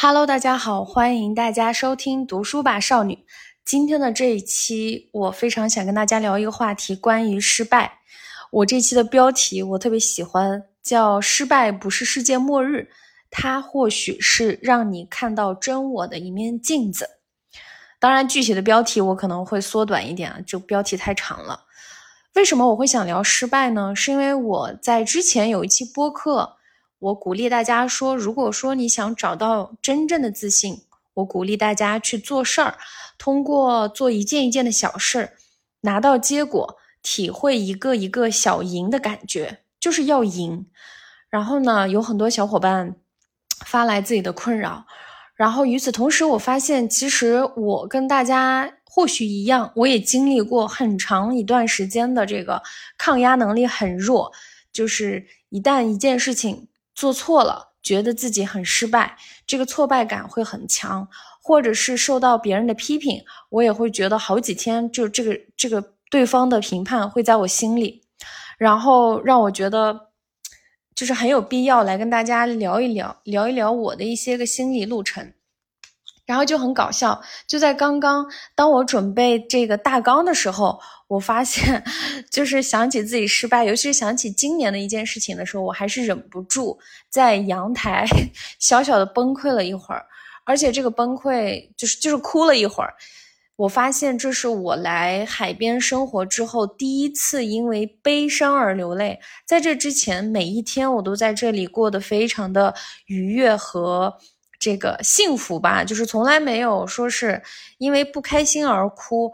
Hello，大家好，欢迎大家收听读书吧少女。今天的这一期，我非常想跟大家聊一个话题，关于失败。我这期的标题我特别喜欢，叫“失败不是世界末日，它或许是让你看到真我的一面镜子”。当然，具体的标题我可能会缩短一点啊，就标题太长了。为什么我会想聊失败呢？是因为我在之前有一期播客。我鼓励大家说，如果说你想找到真正的自信，我鼓励大家去做事儿，通过做一件一件的小事儿，拿到结果，体会一个一个小赢的感觉，就是要赢。然后呢，有很多小伙伴发来自己的困扰，然后与此同时，我发现其实我跟大家或许一样，我也经历过很长一段时间的这个抗压能力很弱，就是一旦一件事情。做错了，觉得自己很失败，这个挫败感会很强，或者是受到别人的批评，我也会觉得好几天，就这个这个对方的评判会在我心里，然后让我觉得就是很有必要来跟大家聊一聊，聊一聊我的一些个心理路程。然后就很搞笑，就在刚刚，当我准备这个大纲的时候，我发现，就是想起自己失败，尤其是想起今年的一件事情的时候，我还是忍不住在阳台 小小的崩溃了一会儿，而且这个崩溃就是就是哭了一会儿。我发现这是我来海边生活之后第一次因为悲伤而流泪，在这之前每一天我都在这里过得非常的愉悦和。这个幸福吧，就是从来没有说是因为不开心而哭，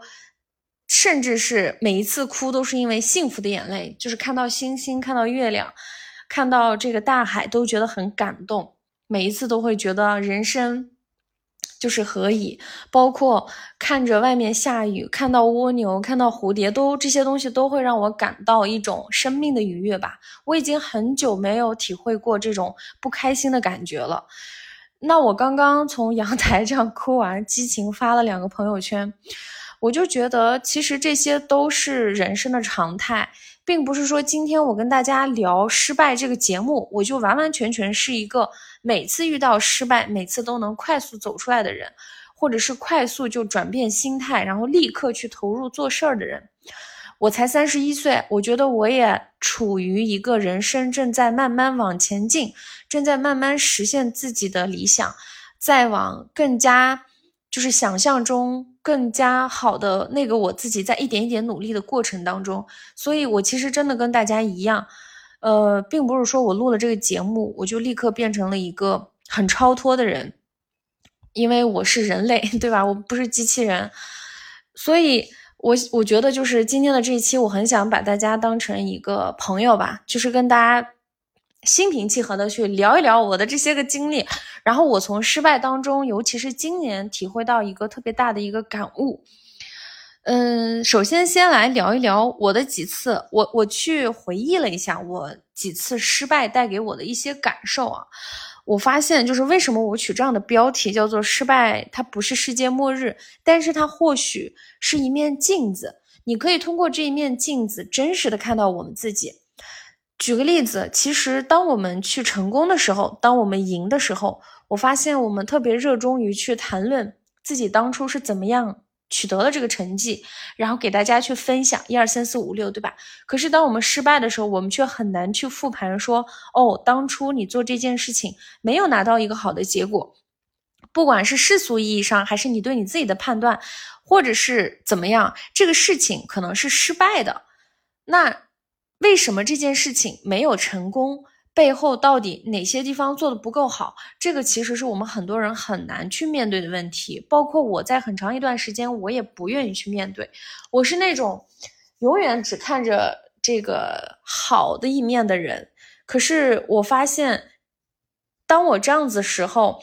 甚至是每一次哭都是因为幸福的眼泪，就是看到星星、看到月亮、看到这个大海，都觉得很感动。每一次都会觉得人生就是何以，包括看着外面下雨，看到蜗牛、看到蝴蝶，都这些东西都会让我感到一种生命的愉悦吧。我已经很久没有体会过这种不开心的感觉了。那我刚刚从阳 台这样哭完，激情发了两个朋友圈，我就觉得其实这些都是人生的常态，并不是说今天我跟大家聊失败这个节目，我就完完全全是一个每次遇到失败，每次都能快速走出来的人，或者是快速就转变心态，然后立刻去投入做事儿的人。我才三十一岁，我觉得我也处于一个人生正在慢慢往前进，正在慢慢实现自己的理想，再往更加就是想象中更加好的那个我自己在一点一点努力的过程当中，所以我其实真的跟大家一样，呃，并不是说我录了这个节目我就立刻变成了一个很超脱的人，因为我是人类，对吧？我不是机器人，所以。我我觉得就是今天的这一期，我很想把大家当成一个朋友吧，就是跟大家心平气和的去聊一聊我的这些个经历，然后我从失败当中，尤其是今年体会到一个特别大的一个感悟。嗯，首先先来聊一聊我的几次，我我去回忆了一下我几次失败带给我的一些感受啊。我发现，就是为什么我取这样的标题叫做“失败”，它不是世界末日，但是它或许是一面镜子。你可以通过这一面镜子，真实的看到我们自己。举个例子，其实当我们去成功的时候，当我们赢的时候，我发现我们特别热衷于去谈论自己当初是怎么样。取得了这个成绩，然后给大家去分享一二三四五六，对吧？可是当我们失败的时候，我们却很难去复盘说，哦，当初你做这件事情没有拿到一个好的结果，不管是世俗意义上，还是你对你自己的判断，或者是怎么样，这个事情可能是失败的。那为什么这件事情没有成功？背后到底哪些地方做的不够好？这个其实是我们很多人很难去面对的问题。包括我在很长一段时间，我也不愿意去面对。我是那种永远只看着这个好的一面的人。可是我发现，当我这样子时候，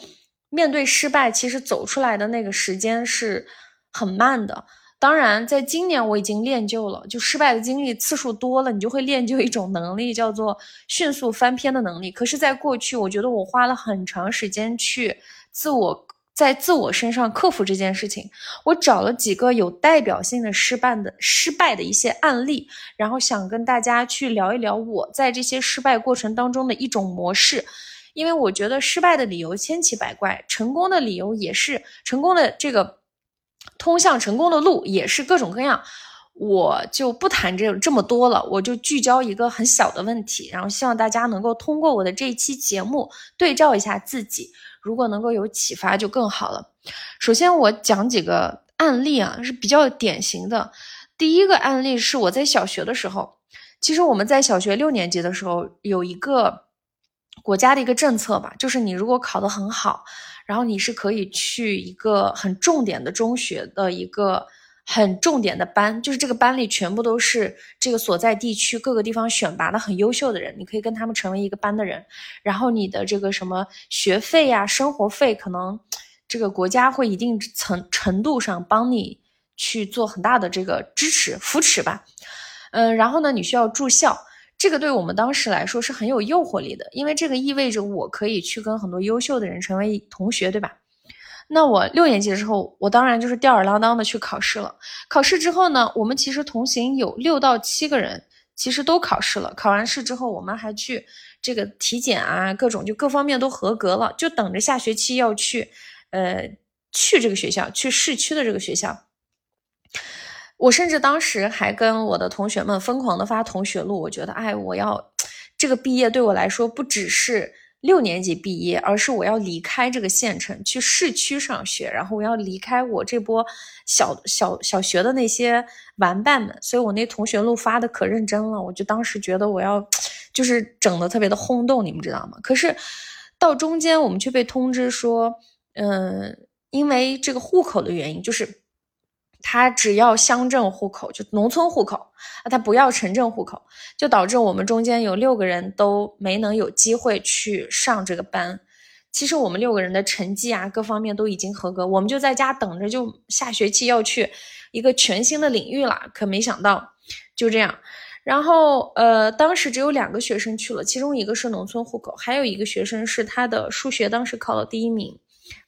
面对失败，其实走出来的那个时间是很慢的。当然，在今年我已经练就了，就失败的经历次数多了，你就会练就一种能力，叫做迅速翻篇的能力。可是，在过去，我觉得我花了很长时间去自我在自我身上克服这件事情。我找了几个有代表性的失败的失败的一些案例，然后想跟大家去聊一聊我在这些失败过程当中的一种模式，因为我觉得失败的理由千奇百怪，成功的理由也是成功的这个通向成功的路也是各种各样。我就不谈这这么多了，我就聚焦一个很小的问题，然后希望大家能够通过我的这一期节目对照一下自己，如果能够有启发就更好了。首先我讲几个案例啊，是比较典型的。第一个案例是我在小学的时候，其实我们在小学六年级的时候有一个国家的一个政策吧，就是你如果考得很好，然后你是可以去一个很重点的中学的一个。很重点的班，就是这个班里全部都是这个所在地区各个地方选拔的很优秀的人，你可以跟他们成为一个班的人。然后你的这个什么学费呀、生活费，可能这个国家会一定程程度上帮你去做很大的这个支持扶持吧。嗯，然后呢，你需要住校，这个对我们当时来说是很有诱惑力的，因为这个意味着我可以去跟很多优秀的人成为同学，对吧？那我六年级的时候，我当然就是吊儿郎当的去考试了。考试之后呢，我们其实同行有六到七个人，其实都考试了。考完试之后，我们还去这个体检啊，各种就各方面都合格了，就等着下学期要去，呃，去这个学校，去市区的这个学校。我甚至当时还跟我的同学们疯狂的发同学录，我觉得，哎，我要这个毕业对我来说不只是。六年级毕业，而是我要离开这个县城去市区上学，然后我要离开我这波小小小学的那些玩伴们，所以我那同学录发的可认真了，我就当时觉得我要就是整的特别的轰动，你们知道吗？可是到中间我们却被通知说，嗯，因为这个户口的原因，就是。他只要乡镇户口，就农村户口啊，他不要城镇户口，就导致我们中间有六个人都没能有机会去上这个班。其实我们六个人的成绩啊，各方面都已经合格，我们就在家等着，就下学期要去一个全新的领域了。可没想到就这样，然后呃，当时只有两个学生去了，其中一个是农村户口，还有一个学生是他的数学当时考了第一名，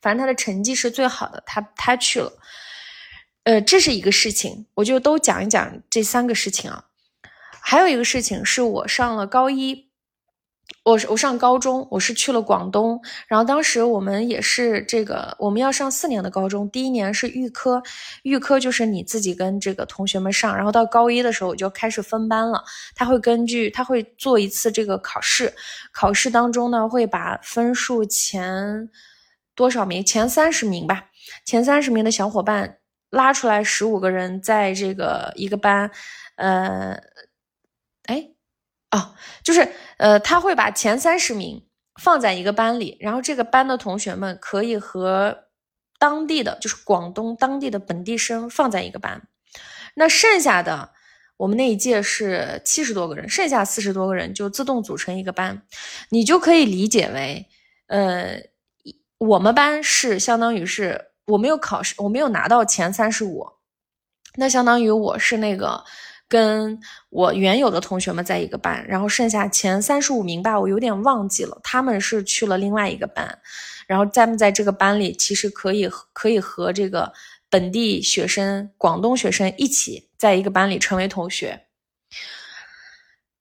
反正他的成绩是最好的，他他去了。呃，这是一个事情，我就都讲一讲这三个事情啊。还有一个事情是我上了高一，我我上高中，我是去了广东，然后当时我们也是这个，我们要上四年的高中，第一年是预科，预科就是你自己跟这个同学们上，然后到高一的时候我就开始分班了，他会根据他会做一次这个考试，考试当中呢会把分数前多少名，前三十名吧，前三十名的小伙伴。拉出来十五个人，在这个一个班，呃，哎，哦，就是呃，他会把前三十名放在一个班里，然后这个班的同学们可以和当地的，就是广东当地的本地生放在一个班。那剩下的，我们那一届是七十多个人，剩下四十多个人就自动组成一个班，你就可以理解为，呃，我们班是相当于是。我没有考试，我没有拿到前三十五，那相当于我是那个跟我原有的同学们在一个班，然后剩下前三十五名吧，我有点忘记了，他们是去了另外一个班，然后在在这个班里，其实可以可以和这个本地学生、广东学生一起在一个班里成为同学，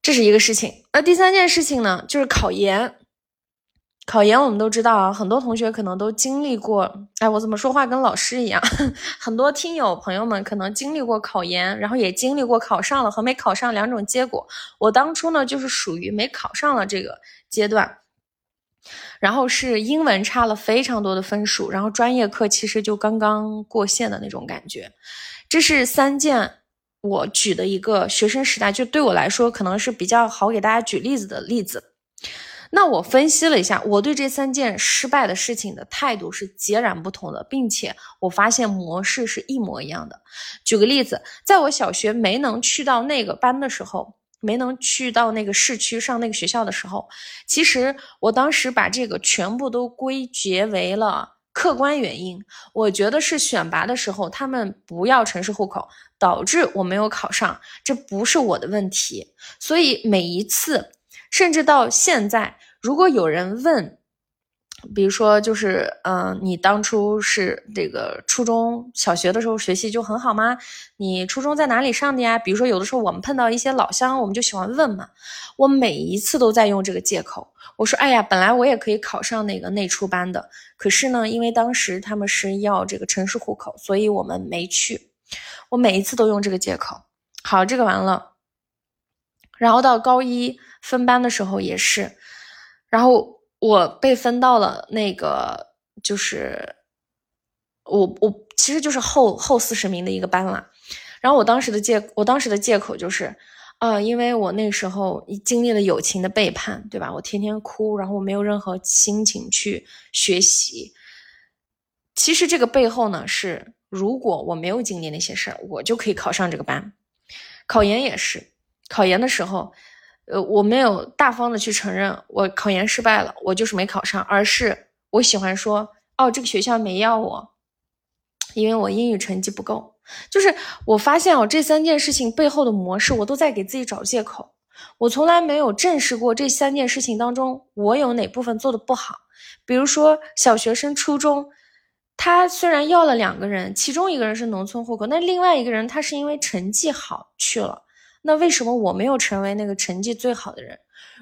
这是一个事情。那第三件事情呢，就是考研。考研我们都知道啊，很多同学可能都经历过。哎，我怎么说话跟老师一样？很多听友朋友们可能经历过考研，然后也经历过考上了和没考上两种结果。我当初呢，就是属于没考上了这个阶段，然后是英文差了非常多的分数，然后专业课其实就刚刚过线的那种感觉。这是三件我举的一个学生时代，就对我来说可能是比较好给大家举例子的例子。那我分析了一下，我对这三件失败的事情的态度是截然不同的，并且我发现模式是一模一样的。举个例子，在我小学没能去到那个班的时候，没能去到那个市区上那个学校的时候，其实我当时把这个全部都归结为了客观原因。我觉得是选拔的时候他们不要城市户口，导致我没有考上，这不是我的问题。所以每一次。甚至到现在，如果有人问比如说，就是嗯，你当初是这个初中小学的时候学习就很好吗？你初中在哪里上的呀？比如说，有的时候我们碰到一些老乡，我们就喜欢问嘛。我每一次都在用这个借口，我说，哎呀，本来我也可以考上那个内初班的，可是呢，因为当时他们是要这个城市户口，所以我们没去。我每一次都用这个借口。好，这个完了。然后到高一分班的时候也是，然后我被分到了那个，就是我我其实就是后后四十名的一个班了。然后我当时的借我当时的借口就是，啊，因为我那时候经历了友情的背叛，对吧？我天天哭，然后我没有任何心情去学习。其实这个背后呢，是如果我没有经历那些事儿，我就可以考上这个班。考研也是。考研的时候，呃，我没有大方的去承认我考研失败了，我就是没考上，而是我喜欢说，哦，这个学校没要我，因为我英语成绩不够。就是我发现哦，这三件事情背后的模式，我都在给自己找借口。我从来没有正视过这三件事情当中，我有哪部分做的不好。比如说，小学生、初中，他虽然要了两个人，其中一个人是农村户口，那另外一个人他是因为成绩好去了。那为什么我没有成为那个成绩最好的人？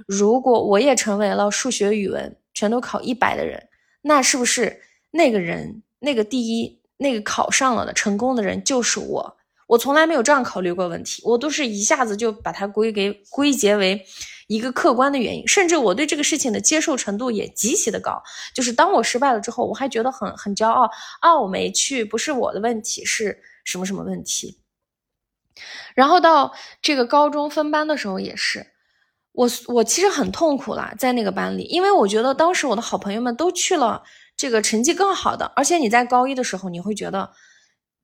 如果我也成为了数学、语文全都考一百的人，那是不是那个人那个第一那个考上了的成功的人就是我？我从来没有这样考虑过问题，我都是一下子就把它归给归结为一个客观的原因，甚至我对这个事情的接受程度也极其的高。就是当我失败了之后，我还觉得很很骄傲啊，我没去不是我的问题，是什么什么问题？然后到这个高中分班的时候也是，我我其实很痛苦啦，在那个班里，因为我觉得当时我的好朋友们都去了这个成绩更好的，而且你在高一的时候，你会觉得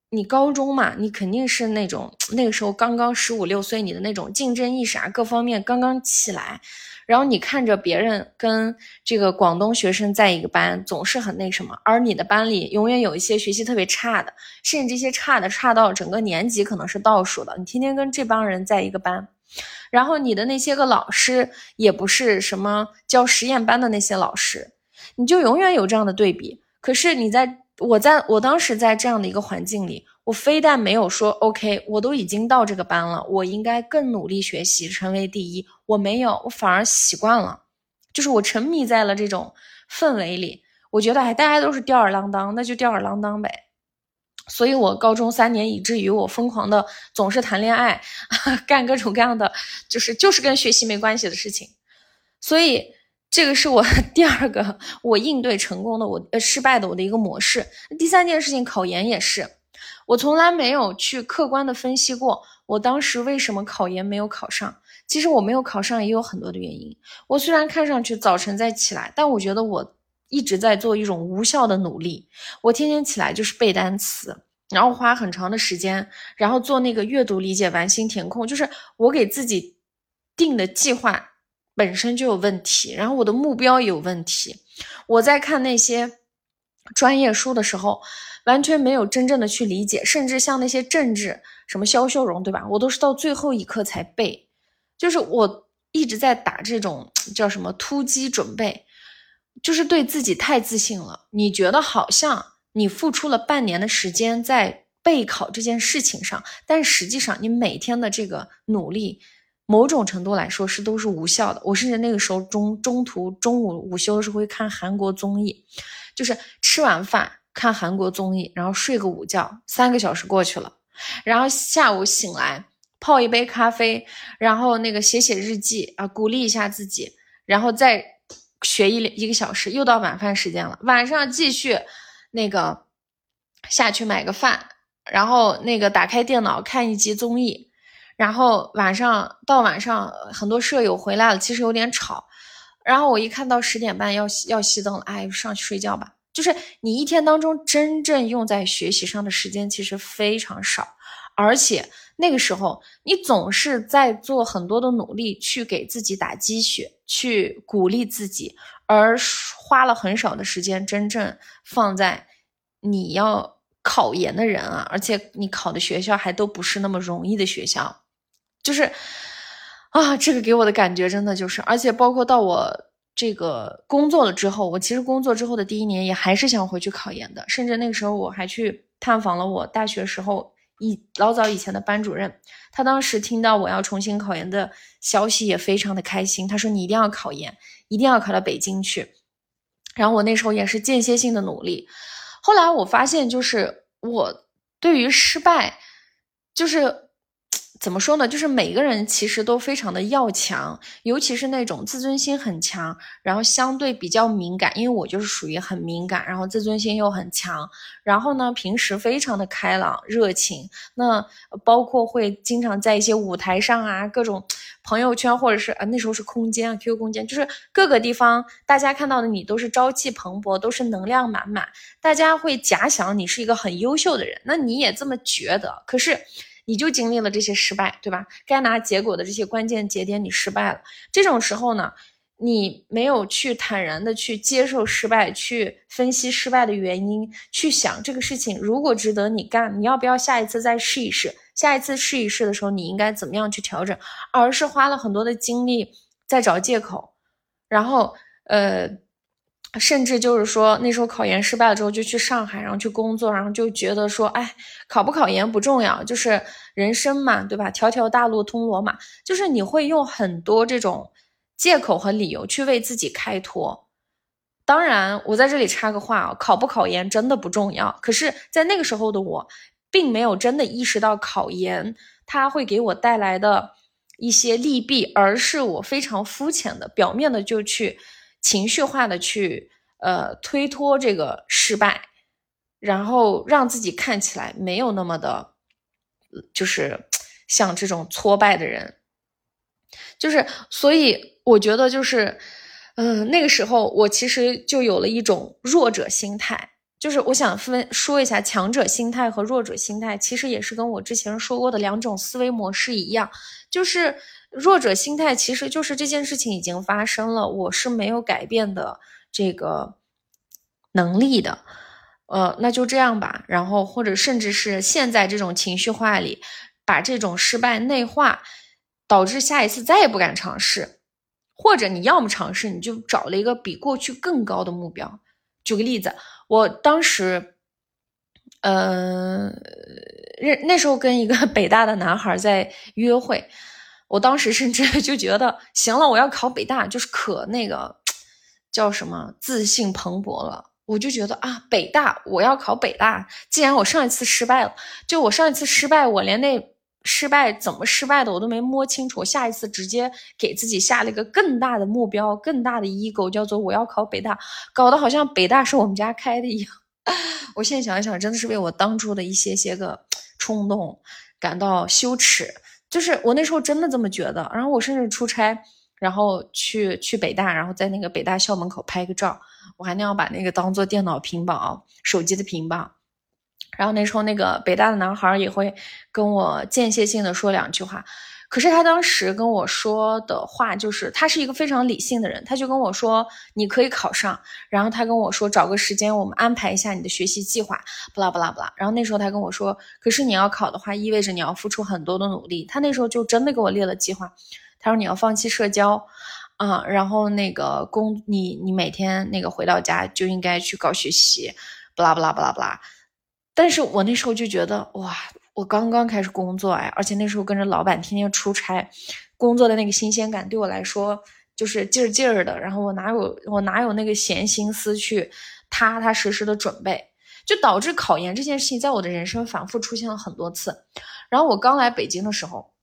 你高中嘛，你肯定是那种 那个时候刚刚十五六岁，你的那种竞争意识啊，各方面刚刚起来。然后你看着别人跟这个广东学生在一个班，总是很那什么，而你的班里永远有一些学习特别差的，甚至这些差的差到整个年级可能是倒数的。你天天跟这帮人在一个班，然后你的那些个老师也不是什么教实验班的那些老师，你就永远有这样的对比。可是你在我在我当时在这样的一个环境里。我非但没有说 OK，我都已经到这个班了，我应该更努力学习，成为第一。我没有，我反而习惯了，就是我沉迷在了这种氛围里。我觉得，哎，大家都是吊儿郎当，那就吊儿郎当呗。所以，我高中三年，以至于我疯狂的总是谈恋爱，干各种各样的，就是就是跟学习没关系的事情。所以，这个是我 第二个我应对成功的我呃失败的我的一个模式。第三件事情，考研也是。我从来没有去客观的分析过，我当时为什么考研没有考上。其实我没有考上也有很多的原因。我虽然看上去早晨在起来，但我觉得我一直在做一种无效的努力。我天天起来就是背单词，然后花很长的时间，然后做那个阅读理解完形填空。就是我给自己定的计划本身就有问题，然后我的目标也有问题。我在看那些专业书的时候。完全没有真正的去理解，甚至像那些政治什么肖秀荣，对吧？我都是到最后一刻才背，就是我一直在打这种叫什么突击准备，就是对自己太自信了。你觉得好像你付出了半年的时间在备考这件事情上，但实际上你每天的这个努力，某种程度来说是都是无效的。我甚至那个时候中中途中午午休的时候会看韩国综艺，就是吃完饭。看韩国综艺，然后睡个午觉，三个小时过去了，然后下午醒来泡一杯咖啡，然后那个写写日记啊，鼓励一下自己，然后再学一一个小时，又到晚饭时间了，晚上继续那个下去买个饭，然后那个打开电脑看一集综艺，然后晚上到晚上很多舍友回来了，其实有点吵，然后我一看到十点半要要熄灯了，哎，上去睡觉吧。就是你一天当中真正用在学习上的时间其实非常少，而且那个时候你总是在做很多的努力去给自己打鸡血，去鼓励自己，而花了很少的时间真正放在你要考研的人啊，而且你考的学校还都不是那么容易的学校，就是啊，这个给我的感觉真的就是，而且包括到我。这个工作了之后，我其实工作之后的第一年也还是想回去考研的，甚至那个时候我还去探访了我大学时候一老早以前的班主任，他当时听到我要重新考研的消息也非常的开心，他说你一定要考研，一定要考到北京去。然后我那时候也是间歇性的努力，后来我发现就是我对于失败，就是。怎么说呢？就是每个人其实都非常的要强，尤其是那种自尊心很强，然后相对比较敏感。因为我就是属于很敏感，然后自尊心又很强，然后呢，平时非常的开朗热情。那包括会经常在一些舞台上啊，各种朋友圈或者是啊那时候是空间啊 QQ 空间，就是各个地方大家看到的你都是朝气蓬勃，都是能量满满，大家会假想你是一个很优秀的人，那你也这么觉得，可是。你就经历了这些失败，对吧？该拿结果的这些关键节点，你失败了。这种时候呢，你没有去坦然的去接受失败，去分析失败的原因，去想这个事情如果值得你干，你要不要下一次再试一试？下一次试一试的时候，你应该怎么样去调整？而是花了很多的精力在找借口，然后呃。甚至就是说，那时候考研失败了之后，就去上海，然后去工作，然后就觉得说，哎，考不考研不重要，就是人生嘛，对吧？条条大路通罗马，就是你会用很多这种借口和理由去为自己开脱。当然，我在这里插个话啊，考不考研真的不重要。可是，在那个时候的我，并没有真的意识到考研它会给我带来的一些利弊，而是我非常肤浅的、表面的就去。情绪化的去呃推脱这个失败，然后让自己看起来没有那么的，就是像这种挫败的人，就是所以我觉得就是，嗯，那个时候我其实就有了一种弱者心态，就是我想分说一下强者心态和弱者心态，其实也是跟我之前说过的两种思维模式一样，就是。弱者心态其实就是这件事情已经发生了，我是没有改变的这个能力的，呃，那就这样吧。然后或者甚至是现在这种情绪化里，把这种失败内化，导致下一次再也不敢尝试，或者你要么尝试，你就找了一个比过去更高的目标。举个例子，我当时，呃，那那时候跟一个 北大的男孩在约会。我当时甚至就觉得，行了，我要考北大，就是可那个叫什么自信蓬勃了。我就觉得啊，北大我要考北大。既然我上一次失败了，就我上一次失败，我连那失败怎么失败的我都没摸清楚。下一次直接给自己下了一个更大的目标，更大的 ego，叫做我要考北大，搞得好像北大是我们家开的一样。我现在想一想，真的是为我当初的一些些个冲动感到羞耻。就是我那时候真的这么觉得，然后我甚至出差，然后去去北大，然后在那个北大校门口拍个照，我还那样把那个当做电脑屏保，手机的屏保。然后那时候那个北大的男孩也会跟我间歇性的说两句话。可是他当时跟我说的话，就是他是一个非常理性的人，他就跟我说你可以考上，然后他跟我说找个时间我们安排一下你的学习计划，不啦不啦不啦。然后那时候他跟我说，可是你要考的话，意味着你要付出很多的努力。他那时候就真的给我列了计划，他说你要放弃社交，啊，然后那个工你你每天那个回到家就应该去搞学习，不啦不啦不啦不啦。但是我那时候就觉得哇。我刚刚开始工作哎，而且那时候跟着老板天天出差，工作的那个新鲜感对我来说就是劲儿劲儿的。然后我哪有我哪有那个闲心思去踏踏实实的准备，就导致考研这件事情在我的人生反复出现了很多次。然后我刚来北京的时候，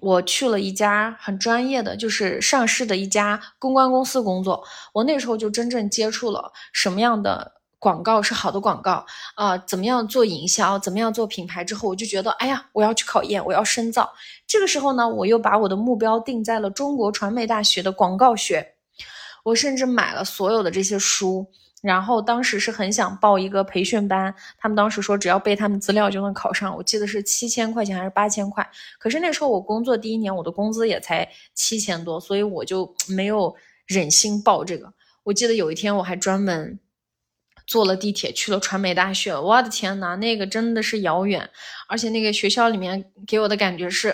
我去了一家很专业的，就是上市的一家公关公司工作。我那时候就真正接触了什么样的。广告是好的广告啊，怎么样做营销，怎么样做品牌？之后我就觉得，哎呀，我要去考研，我要深造。这个时候呢，我又把我的目标定在了中国传媒大学的广告学。我甚至买了所有的这些书，然后当时是很想报一个培训班。他们当时说，只要背他们资料就能考上。我记得是七千块钱还是八千块？可是那时候我工作第一年，我的工资也才七千多，所以我就没有忍心报这个。我记得有一天我还专门。坐了地铁去了传媒大学，我的天呐，那个真的是遥远，而且那个学校里面给我的感觉是，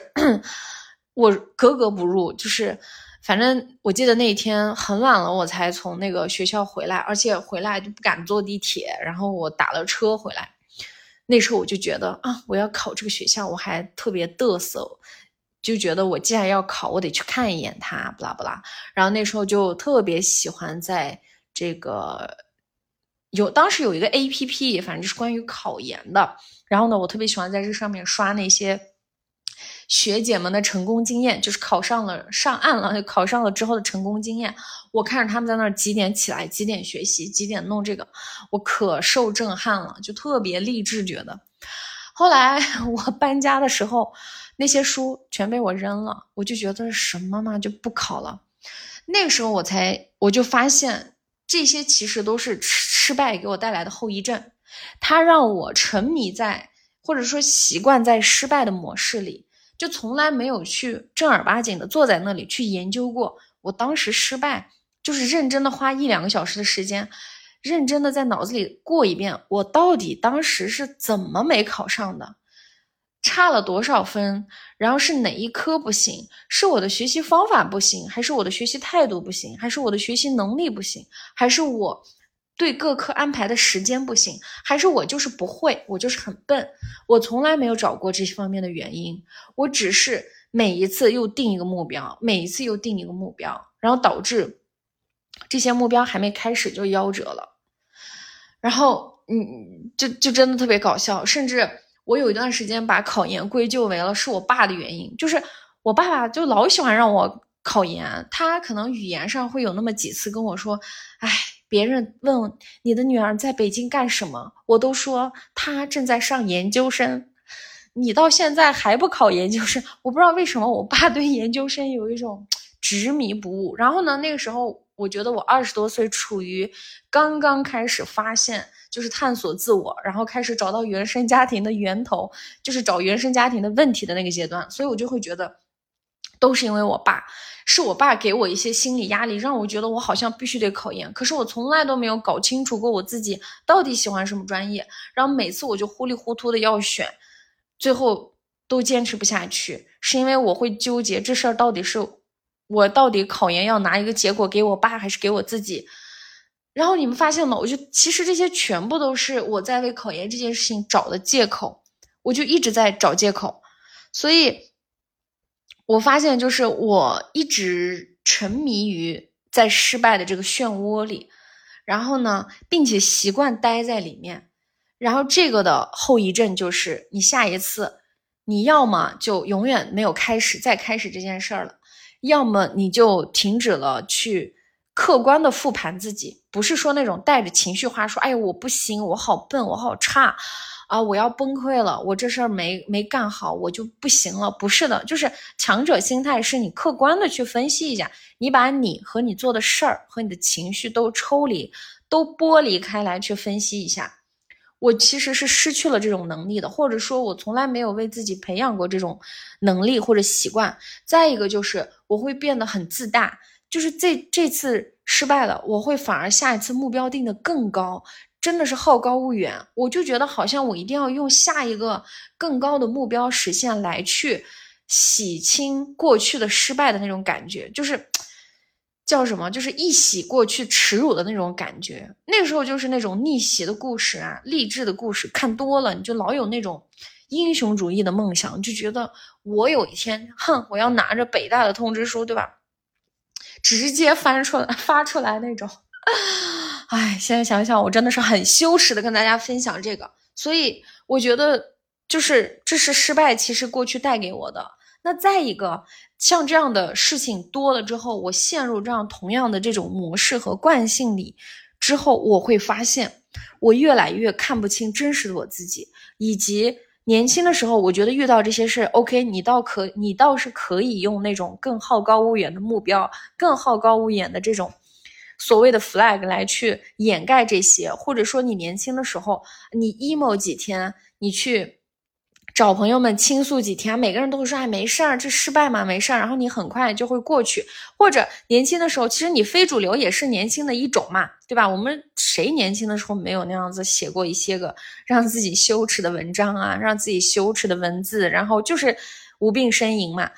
我格格不入，就是反正我记得那一天很晚了，我才从那个学校回来，而且回来就不敢坐地铁，然后我打了车回来。那时候我就觉得啊，我要考这个学校，我还特别嘚瑟，就觉得我既然要考，我得去看一眼它，不啦不啦。然后那时候就特别喜欢在这个有当时有一个 A P P，反正就是关于考研的。然后呢，我特别喜欢在这上面刷那些。学姐们的成功经验，就是考上了上岸了，考上了之后的成功经验。我看着他们在那儿几点起来，几点学习，几点弄这个，我可受震撼了，就特别励志。觉得后来 我搬家的时候，那些书全被我扔了，我就觉得什么嘛就不考了。那个时候我才我就发现，这些其实都是失败给我带来的后遗症，它让我沉迷在或者说习惯在失败的模式里。就从来没有去正儿八经的坐在那里去研究过。我当时失败，就是认真的花一两个小时的时间，认真的在脑子里过一遍，我到底当时是怎么没考上的，差了多少分，然后是哪一科不行，是我的学习方法不行，还是我的学习态度不行，还是我的学习能力不行，还是我。对各科安排的时间不行，还是我就是不会，我就是很笨，我从来没有找过这些方面的原因，我只是每一次又定一个目标，每一次又定一个目标，然后导致这些目标还没开始就夭折了，然后嗯，就就真的特别搞笑，甚至我有一段时间把考研归咎为了是我爸的原因，就是我爸爸就老喜欢让我考研，他可能语言上会有那么几次跟我说，哎。别人问你的女儿在北京干什么，我都说她正在上研究生。你到现在还不考研究生，我不知道为什么我爸对研究生有一种执迷不悟。然后呢，那个时候我觉得我二十多岁，处于刚刚开始发现，就是探索自我，然后开始找到原生家庭的源头，就是找原生家庭的问题的那个阶段，所以我就会觉得都是因为我爸。是我爸给我一些心理压力，让我觉得我好像必须得考研。可是我从来都没有搞清楚过我自己到底喜欢什么专业，然后每次我就糊里糊涂的要选，最后都坚持不下去，是因为我会纠结这事儿到底是我到底考研要拿一个结果给我爸还是给我自己。然后你们发现吗？我就其实这些全部都是我在为考研这件事情找的借口，我就一直在找借口，所以。我发现，就是我一直沉迷于在失败的这个漩涡里，然后呢，并且习惯待在里面，然后这个的后遗症就是，你下一次，你要么就永远没有开始再开始这件事儿了，要么你就停止了去客观的复盘自己，不是说那种带着情绪化说，哎呀，我不行，我好笨，我好差。啊！我要崩溃了，我这事儿没没干好，我就不行了。不是的，就是强者心态，是你客观的去分析一下，你把你和你做的事儿和你的情绪都抽离，都剥离开来去分析一下。我其实是失去了这种能力的，或者说，我从来没有为自己培养过这种能力或者习惯。再一个就是我会变得很自大，就是这这次失败了，我会反而下一次目标定的更高。真的是好高骛远，我就觉得好像我一定要用下一个更高的目标实现来去洗清过去的失败的那种感觉，就是叫什么，就是一洗过去耻辱的那种感觉。那时候就是那种逆袭的故事啊，励志的故事看多了，你就老有那种英雄主义的梦想，就觉得我有一天，哼，我要拿着北大的通知书，对吧？直接翻出来 发出来那种。哎，现在想想，我真的是很羞耻的跟大家分享这个，所以我觉得就是这是失败，其实过去带给我的。那再一个，像这样的事情多了之后，我陷入这样同样的这种模式和惯性里之后，我会发现我越来越看不清真实的我自己，以及年轻的时候，我觉得遇到这些事，OK，你倒可，你倒是可以用那种更好高骛远的目标，更好高骛远的这种。所谓的 flag 来去掩盖这些，或者说你年轻的时候，你 emo 几天，你去找朋友们倾诉几天，每个人都会说哎没事儿，这失败嘛没事儿，然后你很快就会过去。或者年轻的时候，其实你非主流也是年轻的一种嘛，对吧？我们谁年轻的时候没有那样子写过一些个让自己羞耻的文章啊，让自己羞耻的文字，然后就是无病呻吟嘛，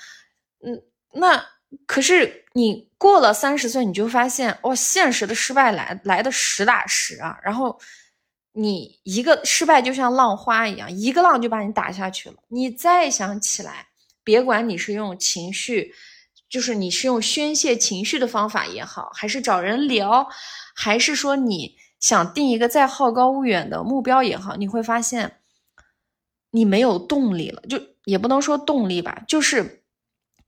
嗯，那。可是你过了三十岁，你就发现，哇，现实的失败来来的实打实啊。然后你一个失败就像浪花一样，一个浪就把你打下去了。你再想起来，别管你是用情绪，就是你是用宣泄情绪的方法也好，还是找人聊，还是说你想定一个再好高骛远的目标也好，你会发现你没有动力了。就也不能说动力吧，就是。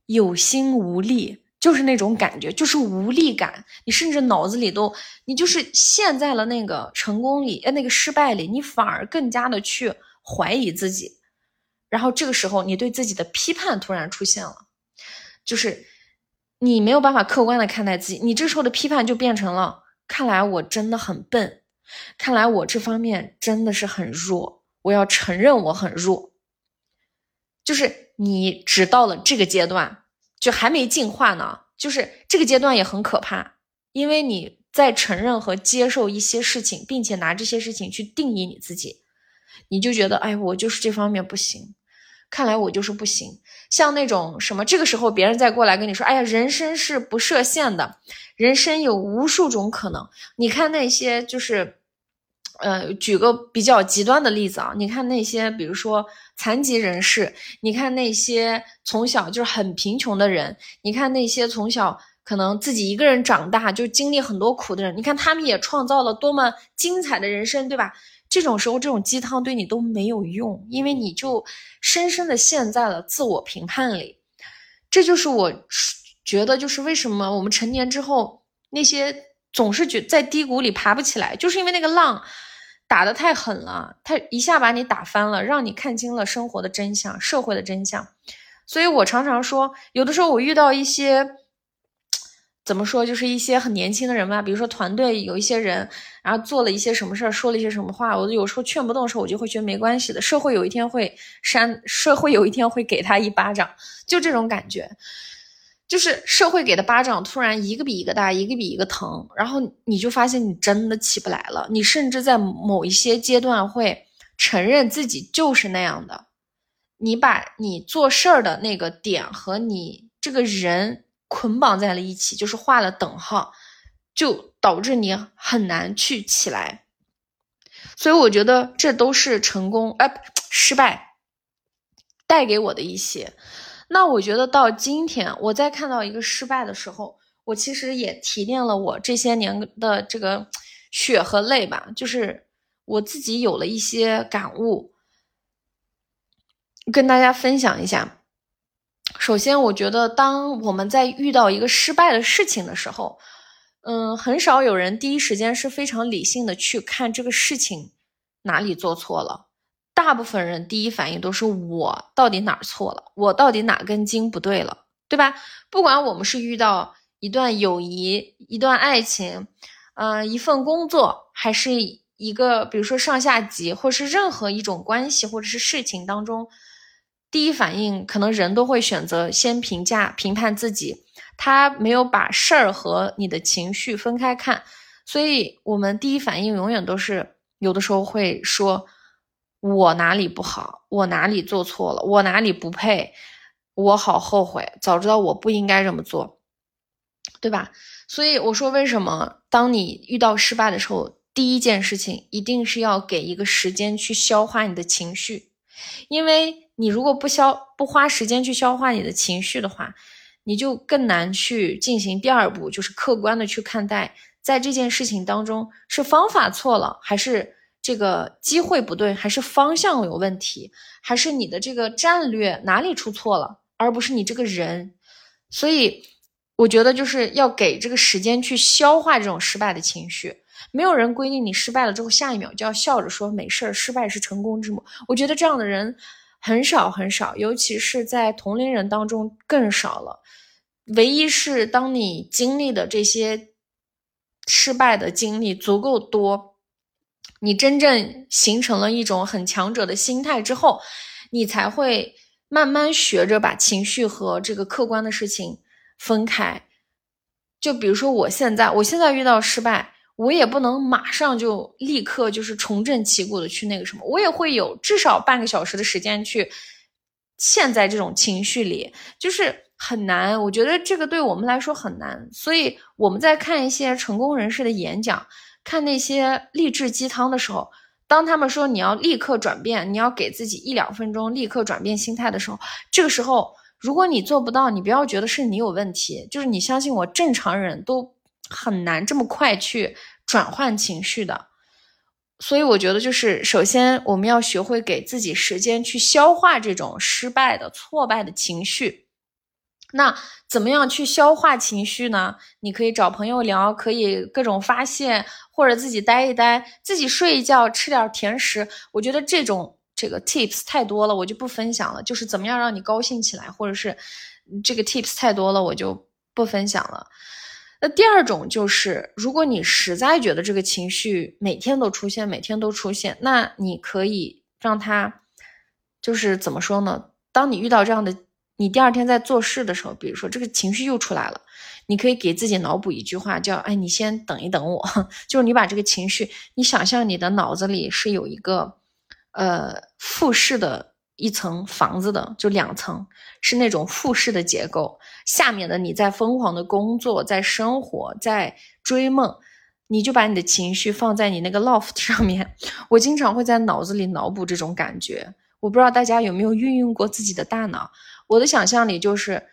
有心无力，就是那种感觉，就是无力感。你甚至脑子里都，你就是陷在了那个成功里，呃，那个失败里，你反而更加的去怀疑自己。然后这个时候，你对自己的批判突然出现了，就是你没有办法客观的看待自己。你这时候的批判就变成了：看来我真的很笨，看来我这方面真的是很弱，我要承认我很弱。就是你只到了这个阶段。就还没进化呢，就是这个阶段也很可怕，因为你在承认和接受一些事情，并且拿这些事情去定义你自己，你就觉得，哎，我就是这方面不行，看来我就是不行。像那种什么，这个时候别人再过来跟你说，哎呀，人生是不设限的，人生有无数种可能。你看那些就是。呃，举个比较极端的例子啊，你看那些，比如说残疾人士，你看那些从小就是很贫穷的人，你看那些从小可能自己一个人长大就经历很多苦的人，你看他们也创造了多么精彩的人生，对吧？这种时候，这种鸡汤对你都没有用，因为你就深深的陷在了自我评判里。这就是我觉得，就是为什么我们成年之后那些总是觉在低谷里爬不起来，就是因为那个浪。打的太狠了，他一下把你打翻了，让你看清了生活的真相、社会的真相。所以我常常说，有的时候我遇到一些，怎么说，就是一些很年轻的人吧，比如说团队有一些人，然后做了一些什么事儿，说了一些什么话，我有时候劝不动的时候，我就会觉得没关系的，社会有一天会扇，社会有一天会给他一巴掌，就这种感觉。就是社会给的巴掌突然一个比一个大，一个比一个疼，然后你就发现你真的起不来了。你甚至在某一些阶段会承认自己就是那样的。你把你做事儿的那个点和你这个人捆绑在了一起，就是画了等号，就导致你很难去起来。所以我觉得这都是成功哎失败带给我的一些。那我觉得到今天，我在看到一个失败的时候，我其实也提炼了我这些年的这个血和泪吧，就是我自己有了一些感悟，跟大家分享一下。首先，我觉得当我们在遇到一个失败的事情的时候，嗯，很少有人第一时间是非常理性的去看这个事情哪里做错了。大部分人第一反应都是我到底哪儿错了，我到底哪根筋不对了，对吧？不管我们是遇到一段友谊、一段爱情，呃，一份工作，还是一个比如说上下级，或是任何一种关系或者是事情当中，第一反应可能人都会选择先评价、评判自己，他没有把事儿和你的情绪分开看，所以我们第一反应永远都是有的时候会说。我哪里不好？我哪里做错了？我哪里不配？我好后悔，早知道我不应该这么做，对吧？所以我说，为什么当你遇到失败的时候，第一件事情一定是要给一个时间去消化你的情绪，因为你如果不消不花时间去消化你的情绪的话，你就更难去进行第二步，就是客观的去看待，在这件事情当中是方法错了还是。这个机会不对，还是方向有问题，还是你的这个战略哪里出错了，而不是你这个人。所以我觉得就是要给这个时间去消化这种失败的情绪。没有人规定你失败了之后下一秒就要笑着说没事儿，失败是成功之母。我觉得这样的人很少很少，尤其是在同龄人当中更少了。唯一是当你经历的这些失败的经历足够多。你真正形成了一种很强者的心态之后，你才会慢慢学着把情绪和这个客观的事情分开。就比如说，我现在，我现在遇到失败，我也不能马上就立刻就是重振旗鼓的去那个什么，我也会有至少半个小时的时间去陷在这种情绪里，就是很难。我觉得这个对我们来说很难，所以我们在看一些成功人士的演讲，看那些励志鸡汤的时候，当他们说你要立刻转变，你要给自己一两分钟立刻转变心态的时候，这个时候如果你做不到，你不要觉得是你有问题，就是你相信我，正常人都很难这么快去转换情绪的。所以我觉得，就是首先我们要学会给自己时间去消化这种失败的、挫败的情绪。那怎么样去消化情绪呢？你可以找朋友聊，可以各种发泄，或者自己待一待，自己睡一觉，吃点甜食。我觉得这种这个 tips 太多了，我就不分享了。就是怎么样让你高兴起来，或者是这个 tips 太多了，我就不分享了。那第二种就是，如果你实在觉得这个情绪每天都出现，每天都出现，那你可以让他，就是怎么说呢？当你遇到这样的，你第二天在做事的时候，比如说这个情绪又出来了，你可以给自己脑补一句话，叫“哎，你先等一等我”，就是你把这个情绪，你想象你的脑子里是有一个，呃，复式的。一层房子的就两层，是那种复式的结构。下面的你在疯狂的工作，在生活，在追梦，你就把你的情绪放在你那个 loft 上面。我经常会在脑子里脑补这种感觉。我不知道大家有没有运用过自己的大脑。我的想象里就是，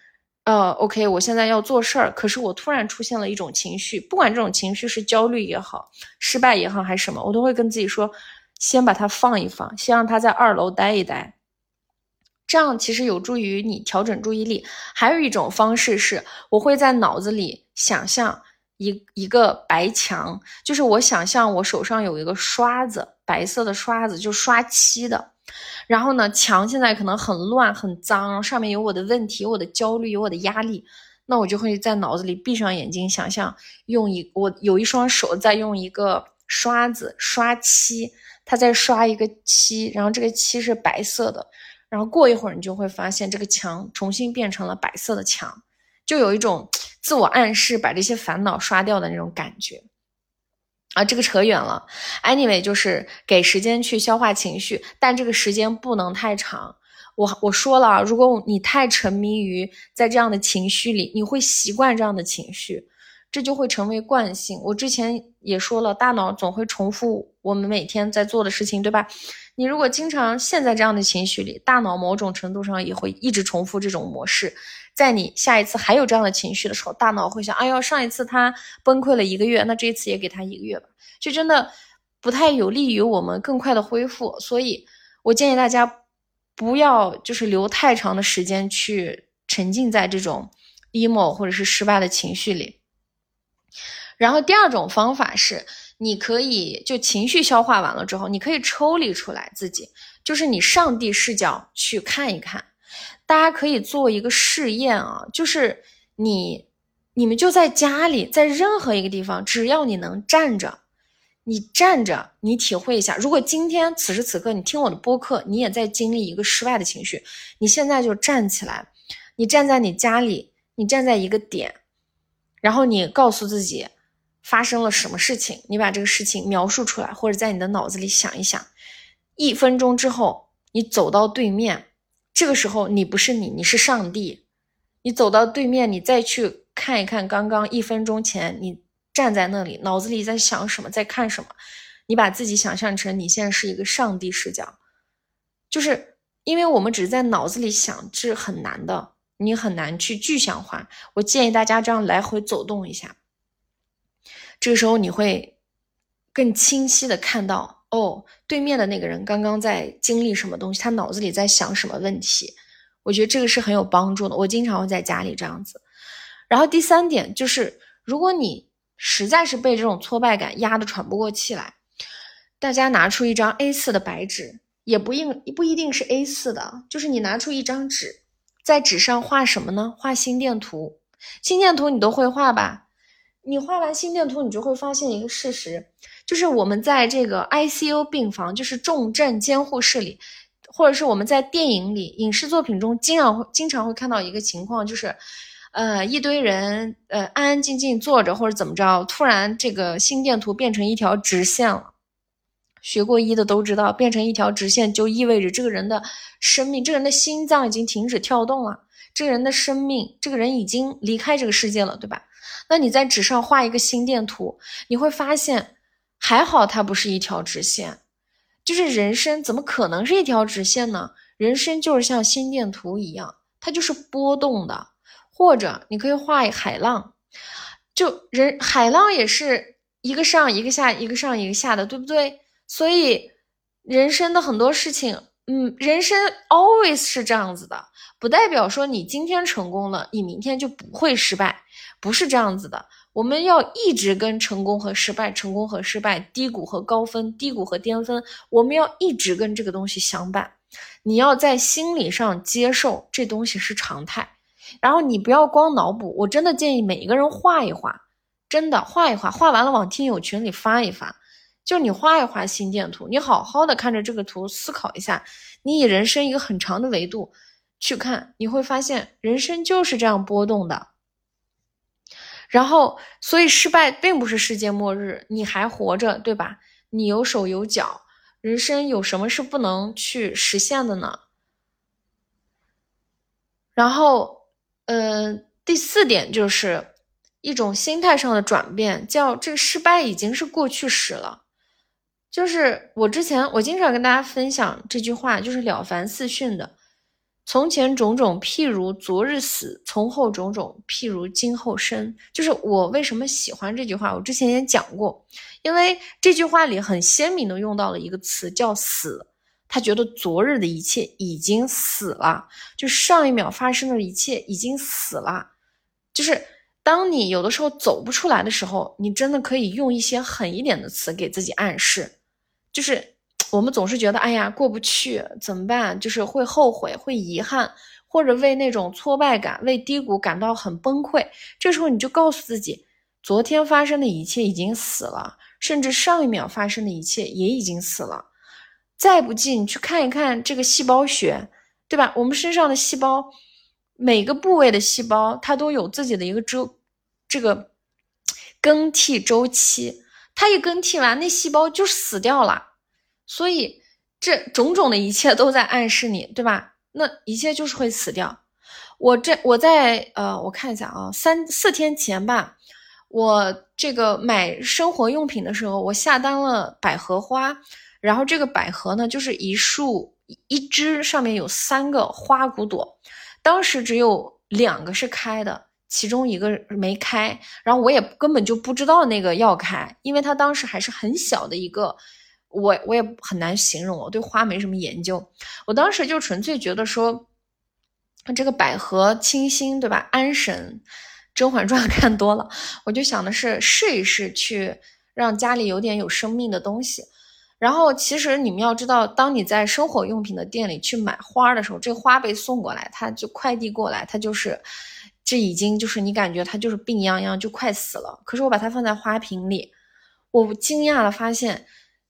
呃，OK，我现在要做事儿，可是我突然出现了一种情绪，不管这种情绪是焦虑也好，失败也好，还是什么，我都会跟自己说，先把它放一放，先让它在二楼待一待。这样其实有助于你调整注意力。还有一种方式是，我会在脑子里想象一一个白墙，就是我想象我手上有一个刷子，白色的刷子，就刷漆的。然后呢，墙现在可能很乱很脏，上面有我的问题，我的焦虑，有我的压力。那我就会在脑子里闭上眼睛，想象用一我有一双手在用一个刷子刷漆，它在刷一个漆，然后这个漆是白色的。然后过一会儿，你就会发现这个墙重新变成了白色的墙，就有一种自我暗示，把这些烦恼刷掉的那种感觉。啊，这个扯远了。Anyway，就是给时间去消化情绪，但这个时间不能太长。我我说了，如果你太沉迷于在这样的情绪里，你会习惯这样的情绪，这就会成为惯性。我之前也说了，大脑总会重复我们每天在做的事情，对吧？你如果经常陷在这样的情绪里，大脑某种程度上也会一直重复这种模式。在你下一次还有这样的情绪的时候，大脑会想：哎呦，上一次他崩溃了一个月，那这一次也给他一个月吧。就真的不太有利于我们更快的恢复。所以我建议大家不要就是留太长的时间去沉浸在这种 emo 或者是失败的情绪里。然后第二种方法是。你可以就情绪消化完了之后，你可以抽离出来自己，就是你上帝视角去看一看。大家可以做一个试验啊，就是你你们就在家里，在任何一个地方，只要你能站着，你站着，你体会一下。如果今天此时此刻你听我的播客，你也在经历一个失败的情绪，你现在就站起来，你站在你家里，你站在一个点，然后你告诉自己。发生了什么事情？你把这个事情描述出来，或者在你的脑子里想一想。一分钟之后，你走到对面，这个时候你不是你，你是上帝。你走到对面，你再去看一看刚刚一分钟前你站在那里，脑子里在想什么，在看什么。你把自己想象成你现在是一个上帝视角，就是因为我们只是在脑子里想，是很难的，你很难去具象化。我建议大家这样来回走动一下。这个时候你会更清晰的看到，哦，对面的那个人刚刚在经历什么东西，他脑子里在想什么问题。我觉得这个是很有帮助的。我经常会在家里这样子。然后第三点就是，如果你实在是被这种挫败感压得喘不过气来，大家拿出一张 A4 的白纸，也不应不一定是 A4 的，就是你拿出一张纸，在纸上画什么呢？画心电图。心电图你都会画吧？你画完心电图，你就会发现一个事实，就是我们在这个 ICU 病房，就是重症监护室里，或者是我们在电影里、影视作品中，经常会经常会看到一个情况，就是，呃，一堆人，呃，安安静静坐着或者怎么着，突然这个心电图变成一条直线了，学过医的都知道，变成一条直线就意味着这个人的生命，这个人的心脏已经停止跳动了，这个人的生命，这个人已经离开这个世界了，对吧？那你在纸上画一个心电图，你会发现，还好它不是一条直线，就是人生怎么可能是一条直线呢？人生就是像心电图一样，它就是波动的，或者你可以画海浪，就人海浪也是一个上一个下，一个上一个下的，对不对？所以，人生的很多事情，嗯，人生 always 是这样子的，不代表说你今天成功了，你明天就不会失败，不是这样子的。我们要一直跟成功和失败、成功和失败、低谷和高分、低谷和巅峰，我们要一直跟这个东西相伴。你要在心理上接受这东西是常态，然后你不要光脑补。我真的建议每一个人画一画，真的画一画，画完了往听友群里发一发。就你画一画心电图，你好好的看着这个图，思考一下，你以人生一个很长的维度去看，你会发现人生就是这样波动的。然后，所以失败并不是世界末日，你还活着，对吧？你有手有脚，人生有什么是不能去实现的呢？然后，呃，第四点就是一种心态上的转变，叫这个失败已经是过去时了。就是我之前，我经常跟大家分享这句话，就是《了凡四训》的“从前种种，譬如昨日死；从后种种，譬如今后生。”就是我为什么喜欢这句话，我之前也讲过，因为这句话里很鲜明的用到了一个词叫“死”，他觉得昨日的一切已经死了，就上一秒发生的一切已经死了，就是。当你有的时候走不出来的时候，你真的可以用一些狠一点的词给自己暗示，就是我们总是觉得，哎呀，过不去怎么办？就是会后悔、会遗憾，或者为那种挫败感、为低谷感到很崩溃。这时候你就告诉自己，昨天发生的一切已经死了，甚至上一秒发生的一切也已经死了。再不济，你去看一看这个细胞学，对吧？我们身上的细胞，每个部位的细胞，它都有自己的一个周。这个更替周期，它一更替完，那细胞就死掉了。所以这种种的一切都在暗示你，对吧？那一切就是会死掉。我这我在呃，我看一下啊，三四天前吧，我这个买生活用品的时候，我下单了百合花，然后这个百合呢，就是一束一枝上面有三个花骨朵，当时只有两个是开的。其中一个没开，然后我也根本就不知道那个要开，因为它当时还是很小的一个，我我也很难形容，我对花没什么研究，我当时就纯粹觉得说，这个百合清新，对吧？安神，《甄嬛传 》看多了，我就想的是试一试，去让家里有点有生命的东西。然后其实你们要知道，当你在生活用品的店里去买花的时候，这花被送过来，它就快递过来，它就是。这已经就是你感觉它就是病殃殃，就快死了。可是我把它放在花瓶里，我惊讶的发现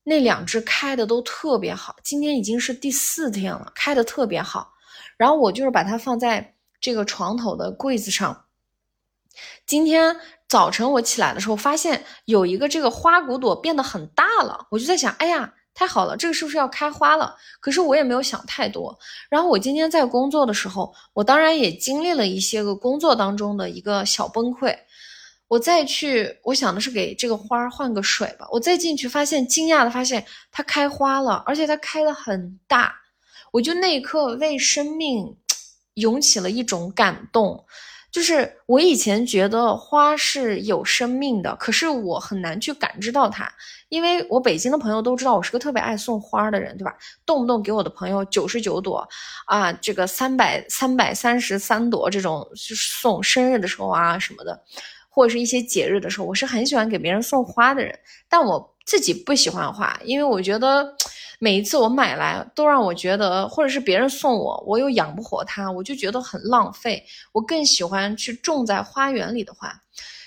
那两只开的都特别好。今天已经是第四天了，开的特别好。然后我就是把它放在这个床头的柜子上。今天早晨我起来的时候，发现有一个这个花骨朵变得很大了，我就在想，哎呀。太好了，这个是不是要开花了？可是我也没有想太多。然后我今天在工作的时候，我当然也经历了一些个工作当中的一个小崩溃。我再去，我想的是给这个花换个水吧。我再进去，发现惊讶的发现它开花了，而且它开的很大。我就那一刻为生命涌起了一种感动。就是我以前觉得花是有生命的，可是我很难去感知到它，因为我北京的朋友都知道我是个特别爱送花的人，对吧？动不动给我的朋友九十九朵，啊，这个三百三百三十三朵这种，就是送生日的时候啊什么的，或者是一些节日的时候，我是很喜欢给别人送花的人，但我自己不喜欢花，因为我觉得。每一次我买来都让我觉得，或者是别人送我，我又养不活它，我就觉得很浪费。我更喜欢去种在花园里的花，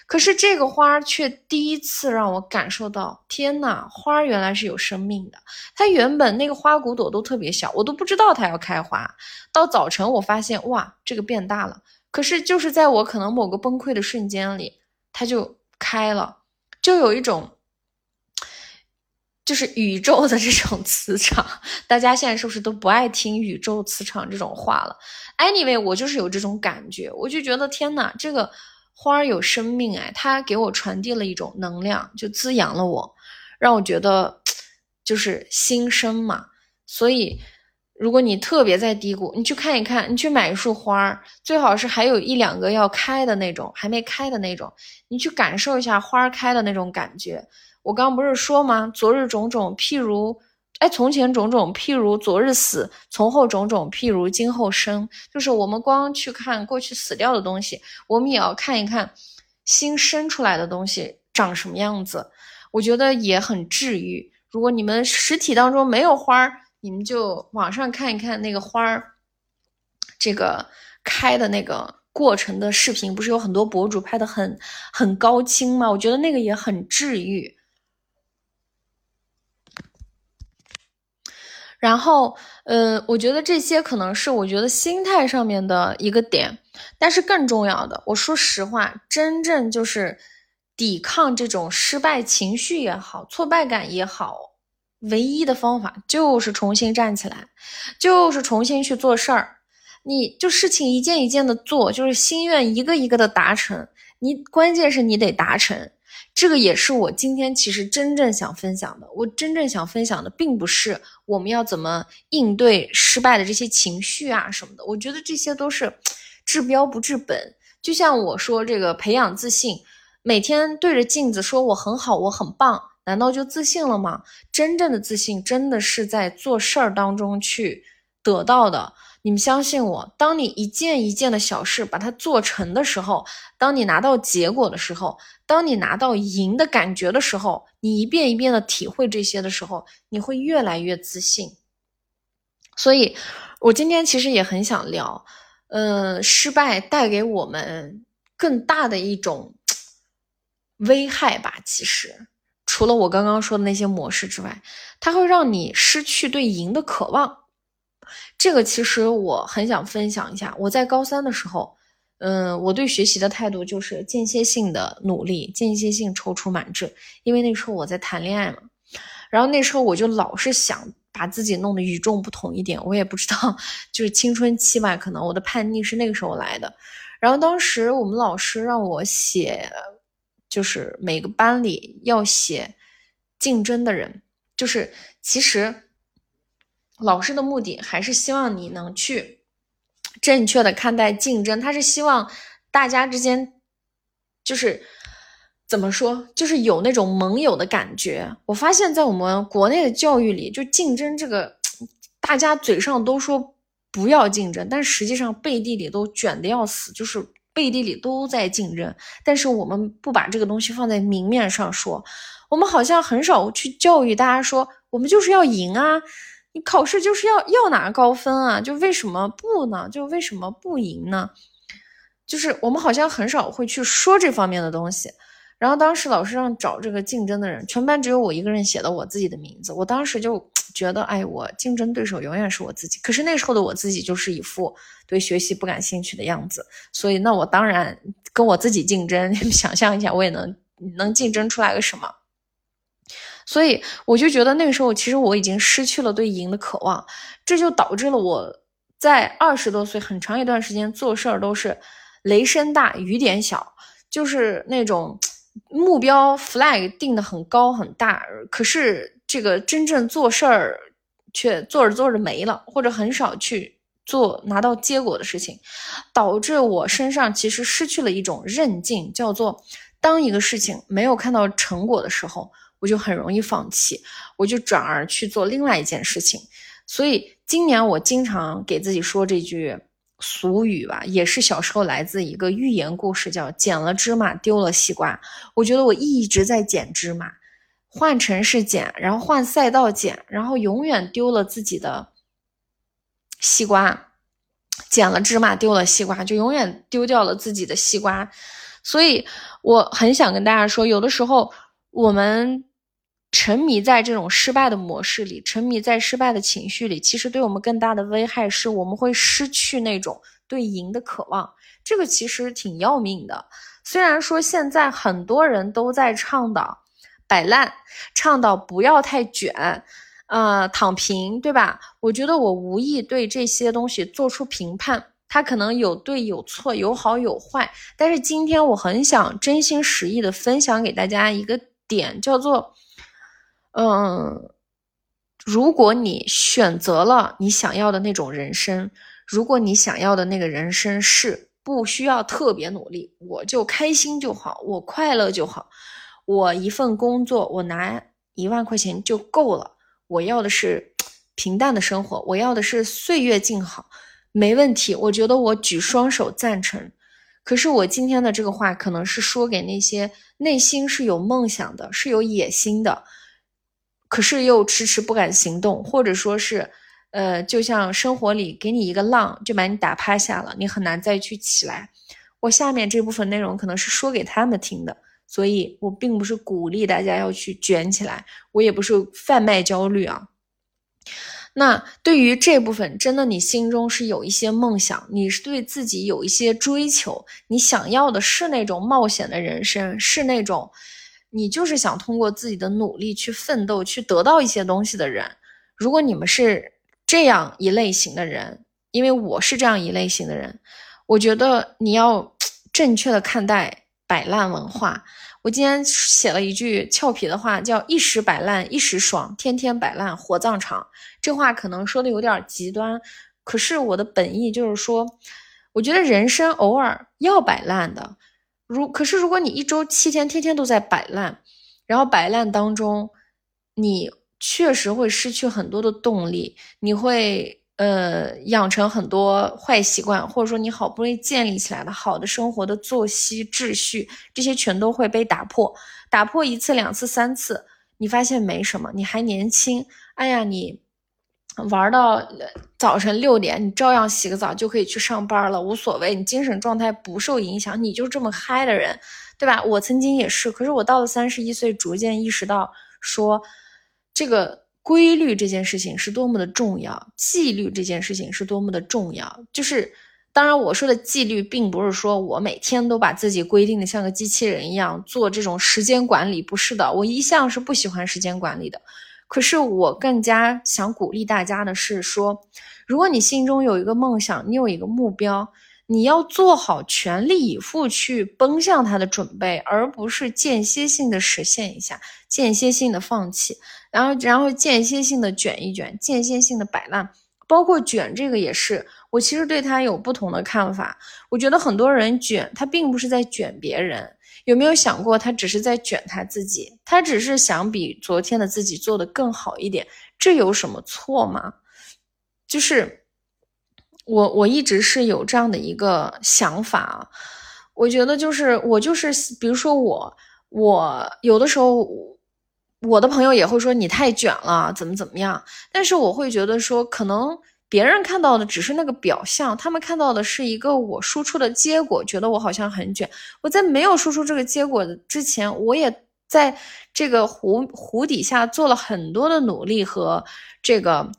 可是这个花却第一次让我感受到，天呐，花原来是有生命的。它原本那个花骨朵都特别小，我都不知道它要开花。到早晨我发现，哇，这个变大了。可是就是在我可能某个崩溃的瞬间里，它就开了，就有一种。就是宇宙的这种磁场，大家现在是不是都不爱听宇宙磁场这种话了？Anyway，我就是有这种感觉，我就觉得天呐，这个花儿有生命哎，它给我传递了一种能量，就滋养了我，让我觉得就是新生嘛。所以，如果你特别在低谷，你去看一看，你去买一束花儿，最好是还有一两个要开的那种，还没开的那种，你去感受一下花开的那种感觉。我刚不是说吗？昨日种种，譬如，哎，从前种种，譬如昨日死；从后种种，譬如今后生。就是我们光去看过去死掉的东西，我们也要看一看新生出来的东西长什么样子。我觉得也很治愈。如果你们实体当中没有花儿，你们就网上看一看那个花儿，这个开的那个过程的视频，不是有很多博主拍的很很高清吗？我觉得那个也很治愈。然后，呃，我觉得这些可能是我觉得心态上面的一个点，但是更重要的，我说实话，真正就是抵抗这种失败情绪也好，挫败感也好，唯一的方法就是重新站起来，就是重新去做事儿，你就事情一件一件的做，就是心愿一个一个的达成，你关键是你得达成。这个也是我今天其实真正想分享的。我真正想分享的，并不是我们要怎么应对失败的这些情绪啊什么的。我觉得这些都是治标不治本。就像我说这个培养自信，每天对着镜子说我很好，我很棒，难道就自信了吗？真正的自信，真的是在做事儿当中去得到的。你们相信我，当你一件一件的小事把它做成的时候，当你拿到结果的时候，当你拿到赢的感觉的时候，你一遍一遍的体会这些的时候，你会越来越自信。所以，我今天其实也很想聊，嗯，失败带给我们更大的一种 危害吧。其实，除了我刚刚说的那些模式之外，它会让你失去对赢的渴望。这个其实我很想分享一下。我在高三的时候，嗯，我对学习的态度就是间歇性的努力，间歇性踌躇满志。因为那时候我在谈恋爱嘛，然后那时候我就老是想把自己弄得与众不同一点。我也不知道，就是青春期吧，可能我的叛逆是那个时候来的。然后当时我们老师让我写，就是每个班里要写竞争的人，就是其实。老师的目的还是希望你能去正确的看待竞争，他是希望大家之间就是怎么说，就是有那种盟友的感觉。我发现，在我们国内的教育里，就竞争这个，大家嘴上都说不要竞争，但实际上背地里都卷的要死，就是背地里都在竞争。但是我们不把这个东西放在明面上说，我们好像很少去教育大家说，我们就是要赢啊。你考试就是要要拿高分啊，就为什么不呢？就为什么不赢呢？就是我们好像很少会去说这方面的东西。然后当时老师让找这个竞争的人，全班只有我一个人写了我自己的名字。我当时就觉得，哎，我竞争对手永远是我自己。可是那时候的我自己就是一副对学习不感兴趣的样子，所以那我当然跟我自己竞争你。想象一下，我也能能竞争出来个什么？所以我就觉得那个时候，其实我已经失去了对赢的渴望，这就导致了我在二十多岁很长一段时间做事儿都是雷声大雨点小，就是那种目标 flag 定的很高很大，可是这个真正做事儿却做着做着没了，或者很少去做拿到结果的事情，导致我身上其实失去了一种韧劲，叫做当一个事情没有看到成果的时候。我就很容易放弃，我就转而去做另外一件事情。所以今年我经常给自己说这句俗语吧，也是小时候来自一个寓言故事，叫“捡了芝麻丢了西瓜”。我觉得我一直在捡芝麻，换城市捡，然后换赛道捡，然后永远丢了自己的西瓜。捡了芝麻丢了西瓜，就永远丢掉了自己的西瓜。所以我很想跟大家说，有的时候我们。沉迷在这种失败的模式里，沉迷在失败的情绪里，其实对我们更大的危害是我们会失去那种对赢的渴望。这个其实挺要命的。虽然说现在很多人都在倡导摆烂，倡导不要太卷，呃，躺平，对吧？我觉得我无意对这些东西做出评判，它可能有对有错，有好有坏。但是今天我很想真心实意的分享给大家一个点，叫做，嗯，如果你选择了你想要的那种人生，如果你想要的那个人生是。不需要特别努力，我就开心就好，我快乐就好。我一份工作，我拿一万块钱就够了。我要的是平淡的生活，我要的是岁月静好，没问题。我觉得我举双手赞成。可是我今天的这个话，可能是说给那些内心是有梦想的、是有野心的，可是又迟迟不敢行动，或者说是。呃，就像生活里给你一个浪，就把你打趴下了，你很难再去起来。我下面这部分内容可能是说给他们听的，所以我并不是鼓励大家要去卷起来，我也不是贩卖焦虑啊。那对于这部分，真的你心中是有一些梦想，你是对自己有一些追求，你想要的是那种冒险的人生，是那种你就是想通过自己的努力去奋斗，去得到一些东西的人。如果你们是。这样一类型的人，因为我是这样一类型的人，我觉得你要 正确的看待摆烂文化。我今天写了一句俏皮的话，叫“一时摆烂一时爽，天天摆烂火葬场”。这话可能说的有点极端，可是我的本意就是说，我觉得人生偶尔要摆烂的。如可是如果你一周七天天天都在摆烂，然后摆烂当中，你。确实会失去很多的动力，你会呃养成很多坏习惯，或者说你好不容易建立起来的好的生活的作息秩序，这些全都会被打破。打破一次、两次、三次，你发现没什么，你还年轻。哎呀，你玩到早晨六点，你照样洗个澡就可以去上班了，无所谓，你精神状态不受影响，你就这么嗨的人，对吧？我曾经也是，可是我到了三十一岁，逐渐意识到说。这个规律这件事情是多么的重要，纪律这件事情是多么的重要。就是，当然我说的纪律，并不是说我每天都把自己规定的像个机器人一样做这种时间管理，不是的。我一向是不喜欢时间管理的。可是我更加想鼓励大家的是说，如果你心中有一个梦想，你有一个目标。你要做好全力以赴去奔向它的准备，而不是间歇性的实现一下，间歇性的放弃，然后然后间歇性的卷一卷，间歇性的摆烂，包括卷这个也是。我其实对他有不同的看法。我觉得很多人卷，他并不是在卷别人，有没有想过他只是在卷他自己？他只是想比昨天的自己做的更好一点，这有什么错吗？就是。我我一直是有这样的一个想法啊，我觉得就是我就是，比如说我我有的时候，我的朋友也会说你太卷了，怎么怎么样，但是我会觉得说，可能别人看到的只是那个表象，他们看到的是一个我输出的结果，觉得我好像很卷。我在没有输出这个结果的之前，我也在这个湖湖底下做了很多的努力和这个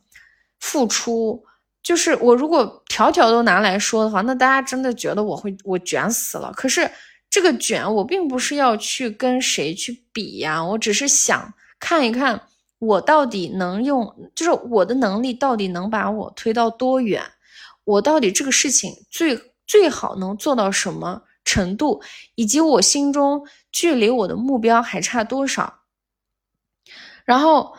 付出。就是我如果条条都拿来说的话，那大家真的觉得我会我卷死了。可是这个卷，我并不是要去跟谁去比呀，我只是想看一看我到底能用，就是我的能力到底能把我推到多远，我到底这个事情最最好能做到什么程度，以及我心中距离我的目标还差多少，然后。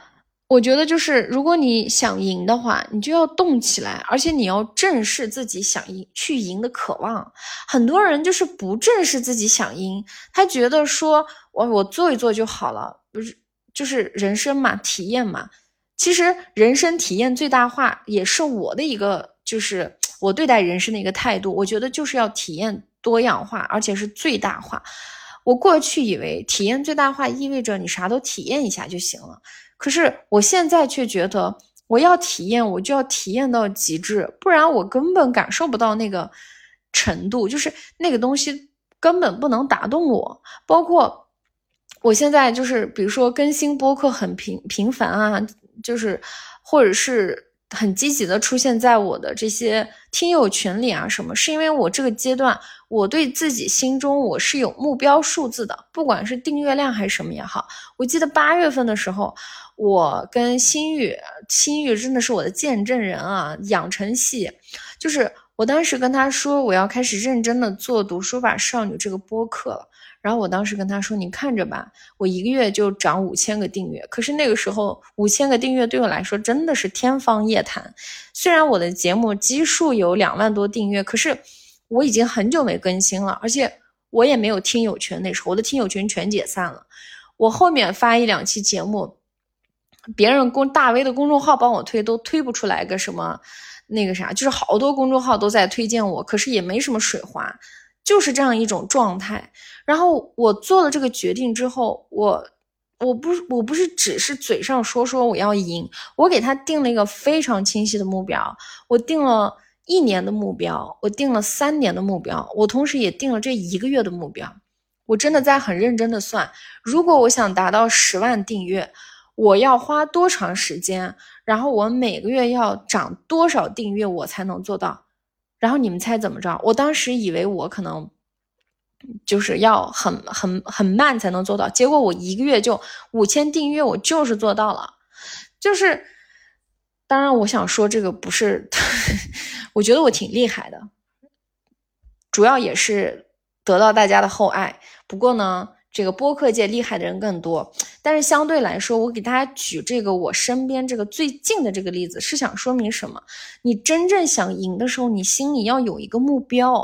我觉得就是，如果你想赢的话，你就要动起来，而且你要正视自己想赢、去赢的渴望。很多人就是不正视自己想赢，他觉得说我我做一做就好了，不是就是人生嘛，体验嘛。其实人生体验最大化也是我的一个，就是我对待人生的一个态度。我觉得就是要体验多样化，而且是最大化。我过去以为体验最大化意味着你啥都体验一下就行了。可是我现在却觉得，我要体验，我就要体验到极致，不然我根本感受不到那个程度，就是那个东西根本不能打动我。包括我现在就是，比如说更新播客很频频繁啊，就是或者是很积极的出现在我的这些听友群里啊，什么？是因为我这个阶段，我对自己心中我是有目标数字的，不管是订阅量还是什么也好。我记得八月份的时候，我跟心玉，心玉真的是我的见证人啊，养成系，就是我当时跟他说，我要开始认真的做读书吧少女这个播客了。然后我当时跟他说：“你看着吧，我一个月就涨五千个订阅。可是那个时候五千个订阅对我来说真的是天方夜谭。虽然我的节目基数有两万多订阅，可是我已经很久没更新了，而且我也没有听友群。那时候我的听友群全解散了。我后面发一两期节目，别人公大 V 的公众号帮我推，都推不出来个什么那个啥，就是好多公众号都在推荐我，可是也没什么水花。”就是这样一种状态，然后我做了这个决定之后，我我不我不是只是嘴上说说我要赢，我给他定了一个非常清晰的目标，我定了一年的目标，我定了三年的目标，我同时也定了这一个月的目标，我真的在很认真的算，如果我想达到十万订阅，我要花多长时间，然后我每个月要涨多少订阅，我才能做到。然后你们猜怎么着？我当时以为我可能就是要很很很慢才能做到，结果我一个月就五千订阅，我就是做到了。就是，当然我想说这个不是，我觉得我挺厉害的，主要也是得到大家的厚爱。不过呢。这个播客界厉害的人更多，但是相对来说，我给大家举这个我身边这个最近的这个例子，是想说明什么？你真正想赢的时候，你心里要有一个目标，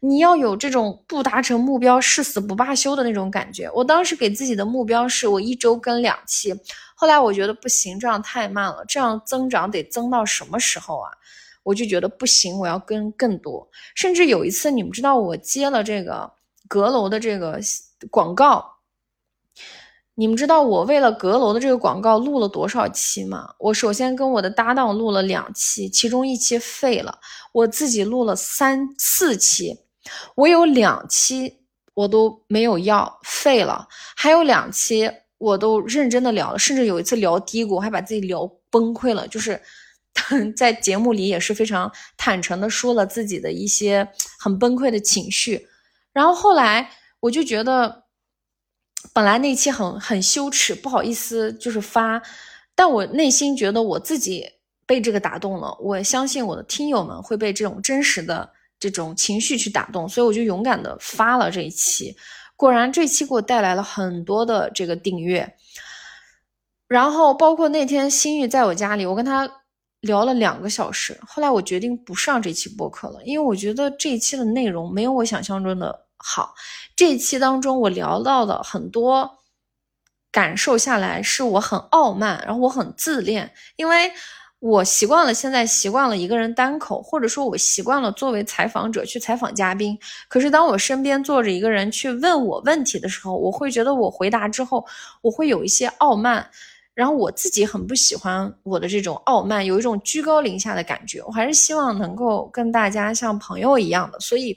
你要有这种不达成目标誓死不罢休的那种感觉。我当时给自己的目标是我一周更两期，后来我觉得不行，这样太慢了，这样增长得增到什么时候啊？我就觉得不行，我要跟更多。甚至有一次，你们知道我接了这个阁楼的这个。广告，你们知道我为了阁楼的这个广告录了多少期吗？我首先跟我的搭档录了两期，其中一期废了，我自己录了三四期，我有两期我都没有要废了，还有两期我都认真的聊了，甚至有一次聊低谷，还把自己聊崩溃了，就是 在节目里也是非常坦诚的说了自己的一些很崩溃的情绪，然后后来。我就觉得，本来那期很很羞耻，不好意思，就是发，但我内心觉得我自己被这个打动了，我相信我的听友们会被这种真实的这种情绪去打动，所以我就勇敢的发了这一期。果然，这期给我带来了很多的这个订阅，然后包括那天心玉在我家里，我跟他聊了两个小时，后来我决定不上这期播客了，因为我觉得这一期的内容没有我想象中的。好，这一期当中我聊到的很多感受下来，是我很傲慢，然后我很自恋，因为我习惯了，现在习惯了一个人单口，或者说我习惯了作为采访者去采访嘉宾。可是当我身边坐着一个人去问我问题的时候，我会觉得我回答之后，我会有一些傲慢，然后我自己很不喜欢我的这种傲慢，有一种居高临下的感觉。我还是希望能够跟大家像朋友一样的，所以。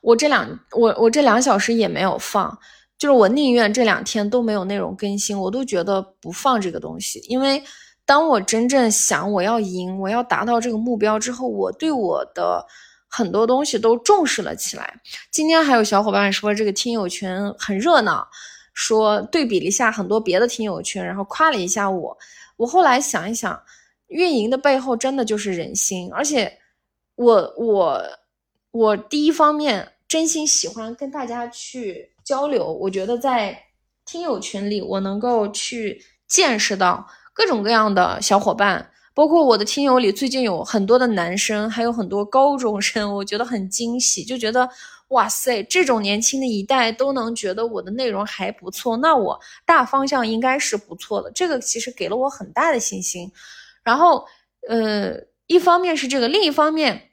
我这两我我这两小时也没有放，就是我宁愿这两天都没有内容更新，我都觉得不放这个东西。因为当我真正想我要赢，我要达到这个目标之后，我对我的很多东西都重视了起来。今天还有小伙伴说这个听友群很热闹，说对比了一下很多别的听友群，然后夸了一下我。我后来想一想，运营的背后真的就是人心，而且我我我第一方面。真心喜欢跟大家去交流，我觉得在听友群里，我能够去见识到各种各样的小伙伴，包括我的听友里最近有很多的男生，还有很多高中生，我觉得很惊喜，就觉得哇塞，这种年轻的一代都能觉得我的内容还不错，那我大方向应该是不错的，这个其实给了我很大的信心。然后，呃，一方面是这个，另一方面，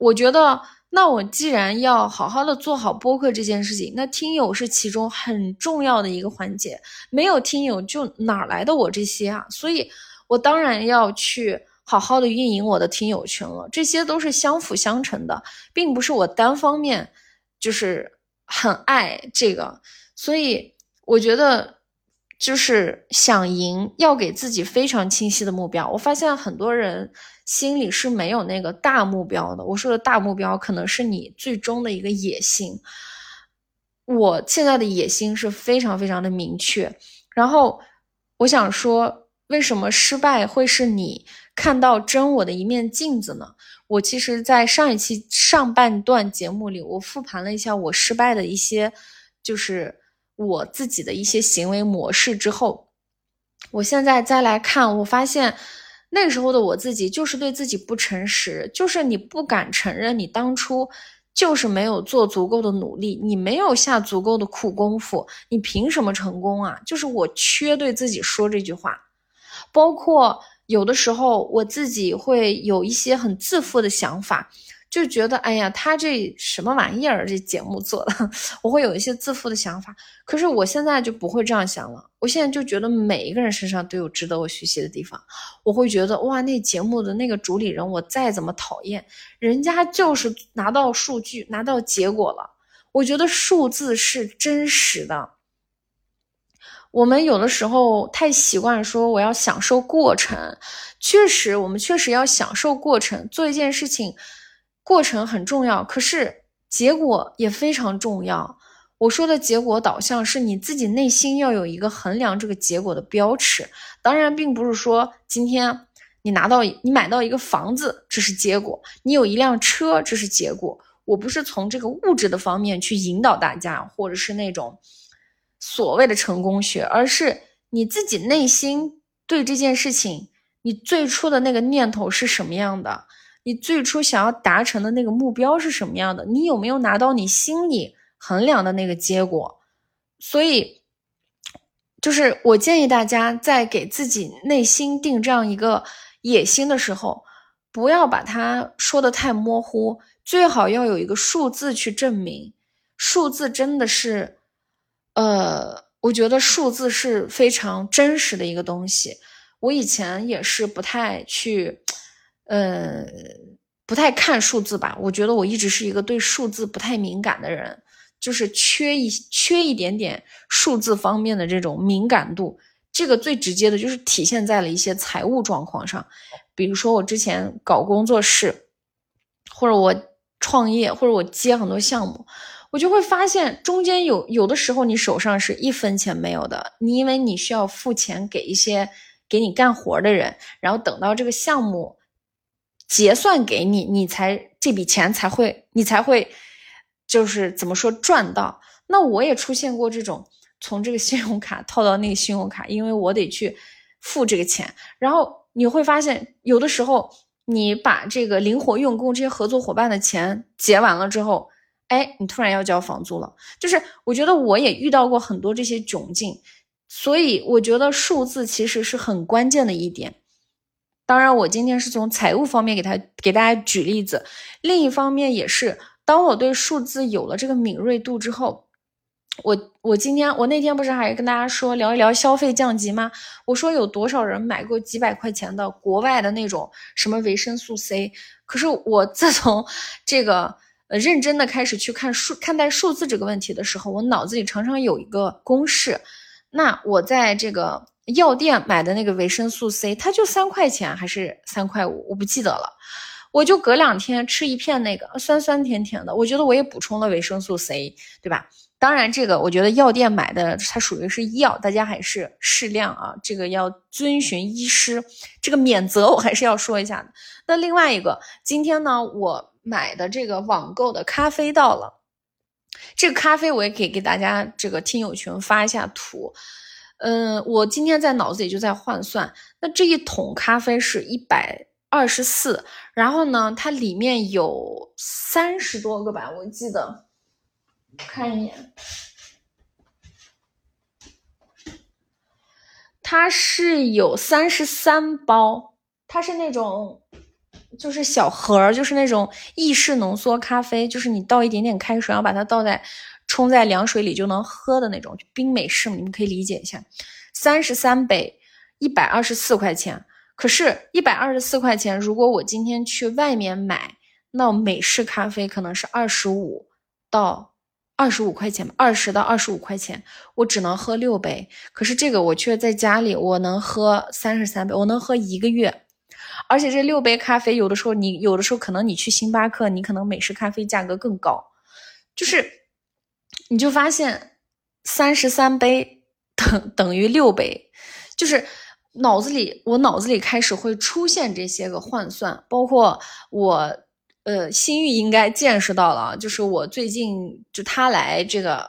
我觉得。那我既然要好好的做好播客这件事情，那听友是其中很重要的一个环节，没有听友就哪来的我这些啊？所以，我当然要去好好的运营我的听友群了。这些都是相辅相成的，并不是我单方面就是很爱这个。所以，我觉得就是想赢，要给自己非常清晰的目标。我发现很多人心里是没有那个大目标的。我说的大目标，可能是你最终的一个野心。我现在的野心是非常非常的明确。然后我想说，为什么失败会是你看到真我的一面镜子呢？我其实，在上一期上半段节目里，我复盘了一下我失败的一些，就是。我自己的一些行为模式之后，我现在再来看，我发现那时候的我自己就是对自己不诚实，就是你不敢承认你当初就是没有做足够的努力，你没有下足够的苦功夫，你凭什么成功啊？就是我缺对自己说这句话，包括有的时候我自己会有一些很自负的想法。就觉得，哎呀，他这什么玩意儿？这节目做的，我会有一些自负的想法。可是我现在就不会这样想了。我现在就觉得每一个人身上都有值得我学习的地方。我会觉得，哇，那节目的那个主理人，我再怎么讨厌，人家就是拿到数据，拿到结果了。我觉得数字是真实的。我们有的时候太习惯说我要享受过程，确实，我们确实要享受过程，做一件事情。过程很重要，可是结果也非常重要。我说的结果导向是你自己内心要有一个衡量这个结果的标尺。当然，并不是说今天你拿到你买到一个房子，这是结果；你有一辆车，这是结果。我不是从这个物质的方面去引导大家，或者是那种所谓的成功学，而是你自己内心对这件事情，你最初的那个念头是什么样的。你最初想要达成的那个目标是什么样的？你有没有拿到你心里衡量的那个结果？所以，就是我建议大家在给自己内心定这样一个野心的时候，不要把它说的太模糊，最好要有一个数字去证明。数字真的是，呃，我觉得数字是非常真实的一个东西。我以前也是不太去。呃，不太看数字吧，我觉得我一直是一个对数字不太敏感的人，就是缺一缺一点点数字方面的这种敏感度。这个最直接的就是体现在了一些财务状况上，比如说我之前搞工作室，或者我创业，或者我接很多项目，我就会发现中间有有的时候你手上是一分钱没有的，你因为你需要付钱给一些给你干活的人，然后等到这个项目。结算给你，你才这笔钱才会，你才会，就是怎么说赚到。那我也出现过这种从这个信用卡套到那个信用卡，因为我得去付这个钱。然后你会发现，有的时候你把这个灵活用工这些合作伙伴的钱结完了之后，哎，你突然要交房租了。就是我觉得我也遇到过很多这些窘境，所以我觉得数字其实是很关键的一点。当然，我今天是从财务方面给他给大家举例子，另一方面也是，当我对数字有了这个敏锐度之后，我我今天我那天不是还跟大家说聊一聊消费降级吗？我说有多少人买过几百块钱的国外的那种什么维生素 C？可是我 自从这个呃认真的开始去看数看待数字这个问题的时候，我脑子里常常有一个公式，那我在这个。药店买的那个维生素 C，它就三块钱还是三块五，我不记得了。我就隔两天吃一片那个酸酸甜甜的，我觉得我也补充了维生素 C，对吧？当然，这个我觉得药店买的它属于是药，大家还是适量啊，这个要遵循医师。这个免责我还是要说一下的。那另外一个，今天呢，我买的这个网购的咖啡到了，这个咖啡我也可以给大家这个听友群发一下图。嗯，我今天在脑子里就在换算，那这一桶咖啡是一百二十四，然后呢，它里面有三十多个吧，我记得，看一眼，它是有三十三包，它是那种就是小盒，就是那种意式浓缩咖啡，就是你倒一点点开水，然后把它倒在。冲在凉水里就能喝的那种冰美式，你们可以理解一下。三十三杯，一百二十四块钱。可是，一百二十四块钱，如果我今天去外面买，那美式咖啡可能是二十五到二十五块钱吧，二十到二十五块钱，我只能喝六杯。可是这个我却在家里，我能喝三十三杯，我能喝一个月。而且这六杯咖啡，有的时候你有的时候可能你去星巴克，你可能美式咖啡价格更高，就是你就发现三十三杯 等等于六杯，就是脑子里我脑子里开始会出现这些个换算，包括我。呃，心玉应该见识到了，就是我最近就他来这个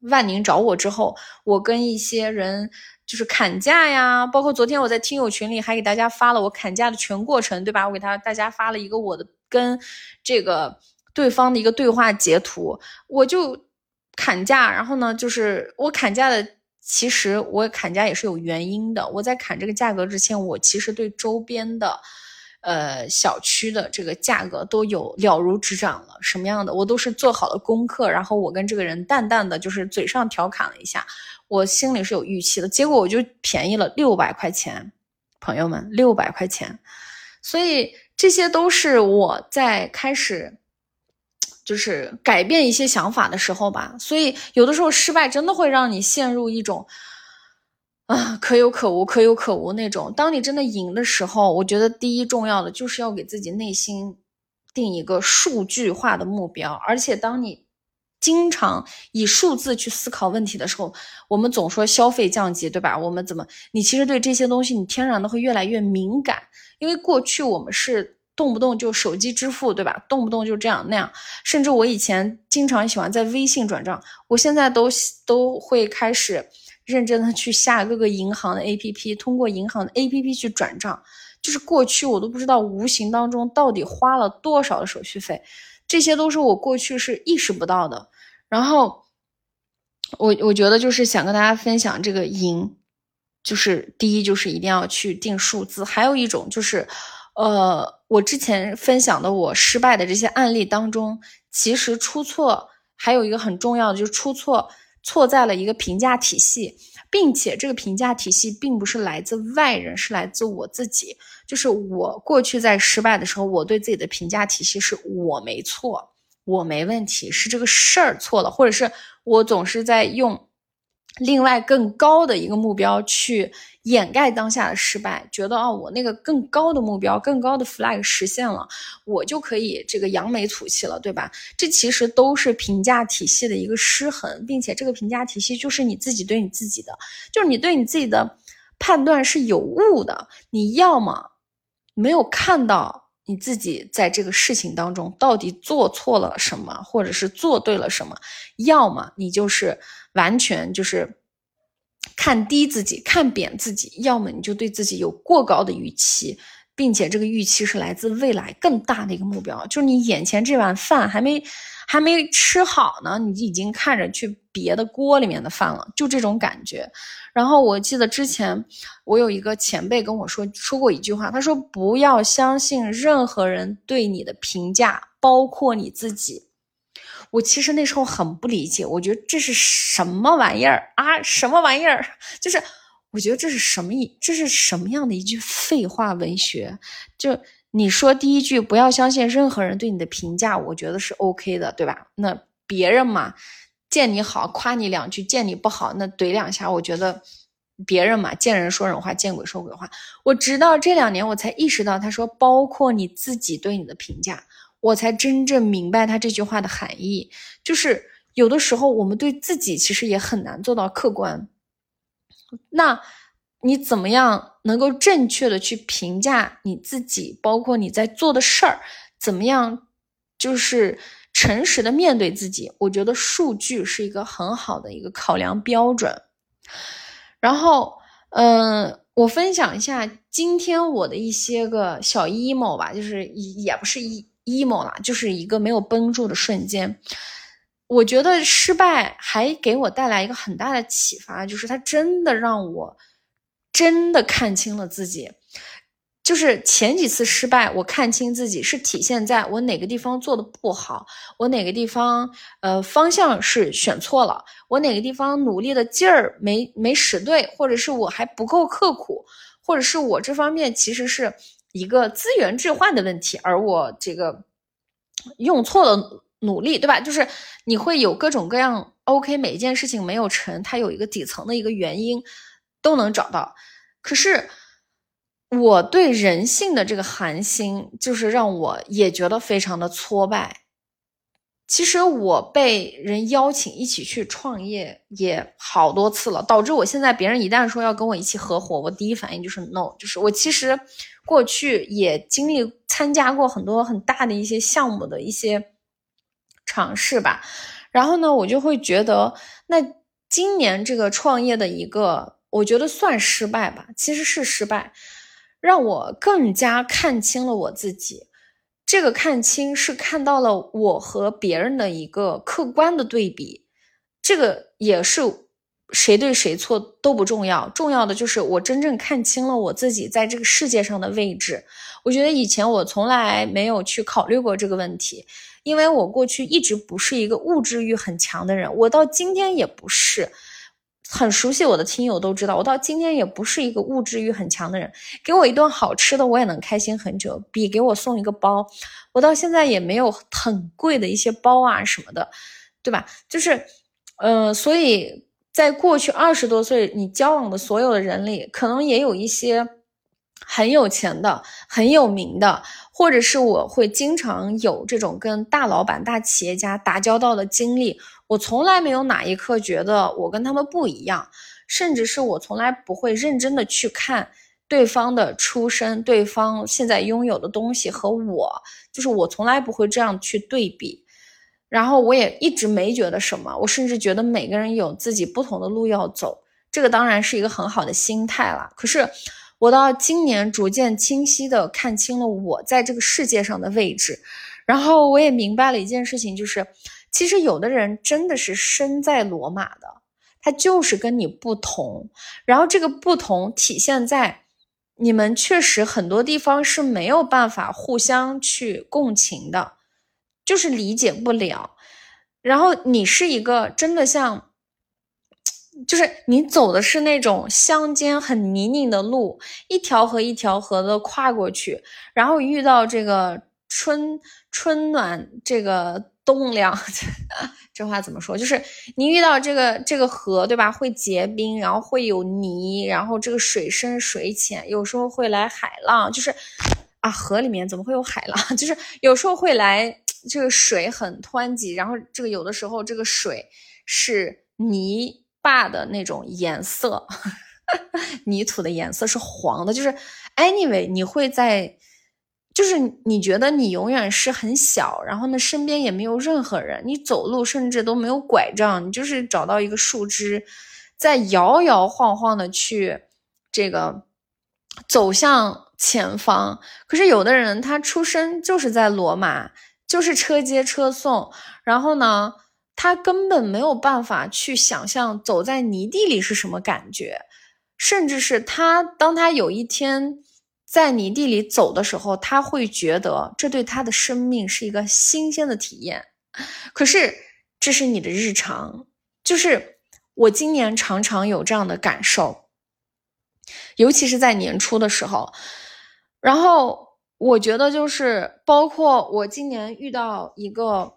万宁找我之后，我跟一些人就是砍价呀，包括昨天我在听友群里还给大家发了我砍价的全过程，对吧？我给他大家发了一个我的跟这个对方的一个对话截图，我就砍价，然后呢，就是我砍价的，其实我砍价也是有原因的，我在砍这个价格之前，我其实对周边的。呃，小区的这个价格都有了如指掌了，什么样的我都是做好了功课，然后我跟这个人淡淡的就是嘴上调侃了一下，我心里是有预期的，结果我就便宜了六百块钱，朋友们，六百块钱，所以这些都是我在开始就是改变一些想法的时候吧，所以有的时候失败真的会让你陷入一种。啊，可有可无，可有可无那种。当你真的赢的时候，我觉得第一重要的就是要给自己内心定一个数据化的目标。而且，当你经常以数字去思考问题的时候，我们总说消费降级，对吧？我们怎么？你其实对这些东西，你天然的会越来越敏感。因为过去我们是动不动就手机支付，对吧？动不动就这样那样。甚至我以前经常喜欢在微信转账，我现在都都会开始。认真的去下各个银行的 APP，通过银行的 APP 去转账，就是过去我都不知道无形当中到底花了多少的手续费，这些都是我过去是意识不到的。然后，我我觉得就是想跟大家分享这个赢，就是第一就是一定要去定数字，还有一种就是，呃，我之前分享的我失败的这些案例当中，其实出错还有一个很重要的就是出错。错在了一个评价体系，并且这个评价体系并不是来自外人，是来自我自己。就是我过去在失败的时候，我对自己的评价体系是我没错，我没问题，是这个事儿错了，或者是我总是在用。另外，更高的一个目标去掩盖当下的失败，觉得哦，我那个更高的目标、更高的 flag 实现了，我就可以这个扬眉吐气了，对吧？这其实都是评价体系的一个失衡，并且这个评价体系就是你自己对你自己的，就是你对你自己的判断是有误的。你要么没有看到你自己在这个事情当中到底做错了什么，或者是做对了什么，要么你就是。完全就是看低自己、看扁自己，要么你就对自己有过高的预期，并且这个预期是来自未来更大的一个目标，就是你眼前这碗饭还没还没吃好呢，你已经看着去别的锅里面的饭了，就这种感觉。然后我记得之前我有一个前辈跟我说说过一句话，他说不要相信任何人对你的评价，包括你自己。我其实那时候很不理解，我觉得这是什么玩意儿啊？什么玩意儿？就是我觉得这是什么一这是什么样的一句废话文学？就你说第一句不要相信任何人对你的评价，我觉得是 OK 的，对吧？那别人嘛，见你好夸你两句，见你不好那怼两下，我觉得别人嘛，见人说人话，见鬼说鬼话。我直到这两年我才意识到，他说包括你自己对你的评价。我才真正明白他这句话的含义，就是有的时候我们对自己其实也很难做到客观。那你怎么样能够正确的去评价你自己，包括你在做的事儿，怎么样就是诚实的面对自己？我觉得数据是一个很好的一个考量标准。然后，嗯，我分享一下今天我的一些个小 emo 吧，就是也不是一。Emo 了，就是一个没有绷住的瞬间。我觉得失败还给我带来一个很大的启发，就是它真的让我真的看清了自己。就是前几次失败，我看清自己是体现在我哪个地方做的不好，我哪个地方呃方向是选错了，我哪个地方努力的劲儿没没使对，或者是我还不够刻苦，或者是我这方面其实是。一个资源置换的问题，而我这个用错了努力，对吧？就是你会有各种各样 OK，每一件事情没有成，它有一个底层的一个原因，都能找到。可是我对人性的这个寒心，就是让我也觉得非常的挫败。其实我被人邀请一起去创业也好多次了，导致我现在别人一旦说要跟我一起合伙，我第一反应就是 no。就是我其实过去也经历参加过很多很大的一些项目的一些尝试吧，然后呢，我就会觉得那今年这个创业的一个，我觉得算失败吧，其实是失败，让我更加看清了我自己。这个看清是看到了我和别人的一个客观的对比，这个也是谁对谁错都不重要，重要的就是我真正看清了我自己在这个世界上的位置。我觉得以前我从来没有去考虑过这个问题，因为我过去一直不是一个物质欲很强的人，我到今天也不是。很熟悉我的亲友都知道，我到今天也不是一个物质欲很强的人。给我一顿好吃的，我也能开心很久，比给我送一个包，我到现在也没有很贵的一些包啊什么的，对吧？就是，呃，所以在过去二十多岁，你交往的所有的人里，可能也有一些很有钱的、很有名的，或者是我会经常有这种跟大老板、大企业家打交道的经历。我从来没有哪一刻觉得我跟他们不一样，甚至是我从来不会认真的去看对方的出身，对方现在拥有的东西和我，就是我从来不会这样去对比。然后我也一直没觉得什么，我甚至觉得每个人有自己不同的路要走，这个当然是一个很好的心态了。可是我到今年逐渐清晰的看清了我在这个世界上的位置，然后我也明白了一件事情，就是。其实有的人真的是身在罗马的，他就是跟你不同，然后这个不同体现在你们确实很多地方是没有办法互相去共情的，就是理解不了。然后你是一个真的像，就是你走的是那种乡间很泥泞的路，一条河一条河的跨过去，然后遇到这个春春暖这个。冬凉，这话怎么说？就是你遇到这个这个河，对吧？会结冰，然后会有泥，然后这个水深水浅，有时候会来海浪。就是啊，河里面怎么会有海浪？就是有时候会来这个水很湍急，然后这个有的时候这个水是泥巴的那种颜色，泥土的颜色是黄的。就是 anyway，你会在。就是你觉得你永远是很小，然后呢，身边也没有任何人，你走路甚至都没有拐杖，你就是找到一个树枝，在摇摇晃晃的去这个走向前方。可是有的人他出生就是在罗马，就是车接车送，然后呢，他根本没有办法去想象走在泥地里是什么感觉，甚至是他当他有一天。在泥地里走的时候，他会觉得这对他的生命是一个新鲜的体验。可是这是你的日常，就是我今年常常有这样的感受，尤其是在年初的时候。然后我觉得就是包括我今年遇到一个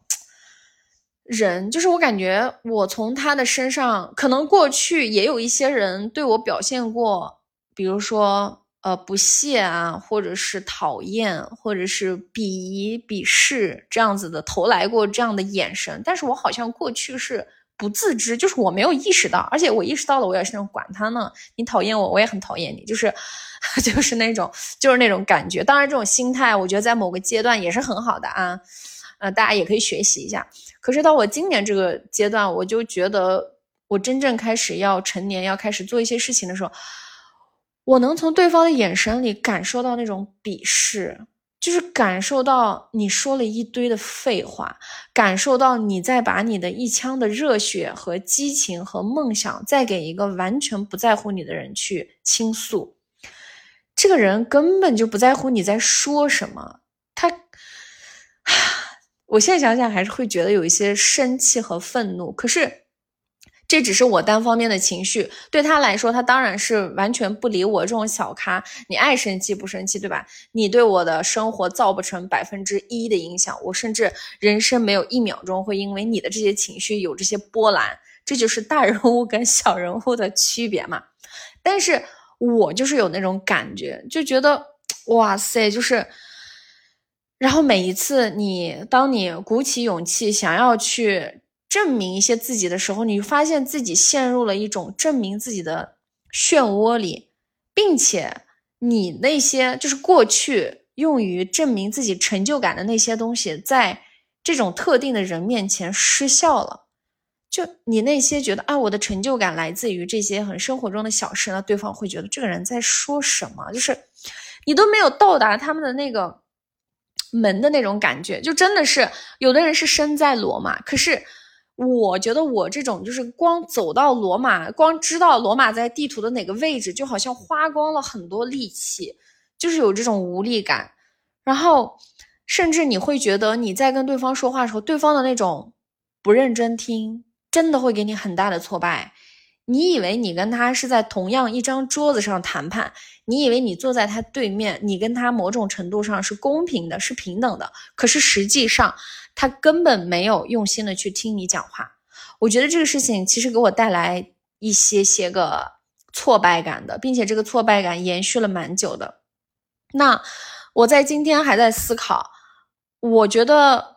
人，就是我感觉我从他的身上，可能过去也有一些人对我表现过，比如说。呃，不屑啊，或者是讨厌，或者是鄙夷、鄙视这样子的投来过这样的眼神，但是我好像过去是不自知，就是我没有意识到，而且我意识到了，我也是那种管他呢，你讨厌我，我也很讨厌你，就是 就是那种就是那种感觉。当然，这种心态我觉得在某个阶段也是很好的啊，呃，大家也可以学习一下。可是到我今年这个阶段，我就觉得我真正开始要成年，要开始做一些事情的时候。我能从对方的眼神里感受到那种鄙视，就是感受到你说了一堆的废话，感受到你在把你的一腔的热血和激情和梦想，再给一个完全不在乎你的人去倾诉。这个人根本就不在乎你在说什么，他，我现在想想还是会觉得有一些生气和愤怒。可是。这只是我单方面的情绪，对他来说，他当然是完全不理我这种小咖。你爱生气不生气，对吧？你对我的生活造不成百分之一的影响，我甚至人生没有一秒钟会因为你的这些情绪有这些波澜。这就是大人物跟小人物的区别嘛。但是我就是有那种感觉，就觉得哇塞，就是。然后每一次你当你鼓起勇气想要去证明一些自己的时候，你发现自己陷入了一种证明自己的漩涡里，并且你那些就是过去用于证明自己成就感的那些东西，在这种特定的人面前失效了。就你那些觉得啊，我的成就感来自于这些很生活中的小事，那对方会觉得这个人在说什么？就是你都没有到达他们的那个。门的那种感觉，就真的是有的人是身在罗马，可是我觉得我这种就是光走到罗马，光知道罗马在地图的哪个位置，就好像花光了很多力气，就是有这种无力感。然后甚至你会觉得你在跟对方说话的时候，对方的那种不认真听，真的会给你很大的挫败。你以为你跟他是在同样一张桌子上谈判，你以为你坐在他对面，你跟他某种程度上是公平的，是平等的。可是实际上，他根本没有用心的去听你讲话。我觉得这个事情其实给我带来一些些个挫败感的，并且这个挫败感延续了蛮久的。那我在今天还在思考，我觉得，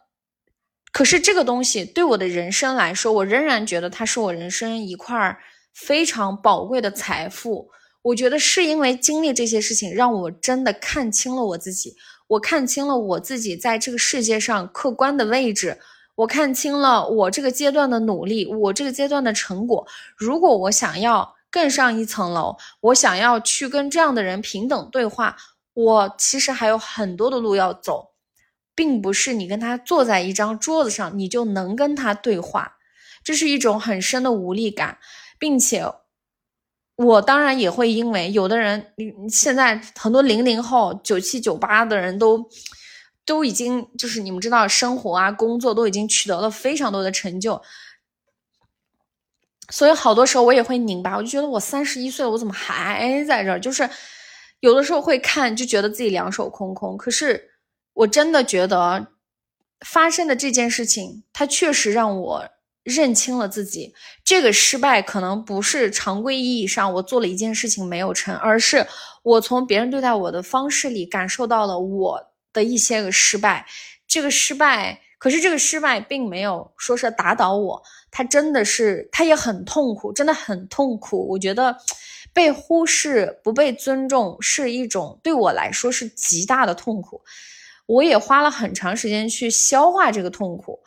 可是这个东西对我的人生来说，我仍然觉得它是我人生一块。非常宝贵的财富，我觉得是因为经历这些事情，让我真的看清了我自己。我看清了我自己在这个世界上客观的位置，我看清了我这个阶段的努力，我这个阶段的成果。如果我想要更上一层楼，我想要去跟这样的人平等对话，我其实还有很多的路要走，并不是你跟他坐在一张桌子上，你就能跟他对话。这是一种很深的无力感。并且，我当然也会因为有的人，现在很多零零后、九七、九八的人都都已经就是你们知道，生活啊、工作都已经取得了非常多的成就，所以好多时候我也会拧巴，我就觉得我三十一岁了，我怎么还在这儿？就是有的时候会看，就觉得自己两手空空。可是我真的觉得发生的这件事情，它确实让我。认清了自己，这个失败可能不是常规意义上我做了一件事情没有成，而是我从别人对待我的方式里感受到了我的一些个失败。这个失败，可是这个失败并没有说是打倒我，他真的是，他也很痛苦，真的很痛苦。我觉得被忽视、不被尊重是一种对我来说是极大的痛苦，我也花了很长时间去消化这个痛苦。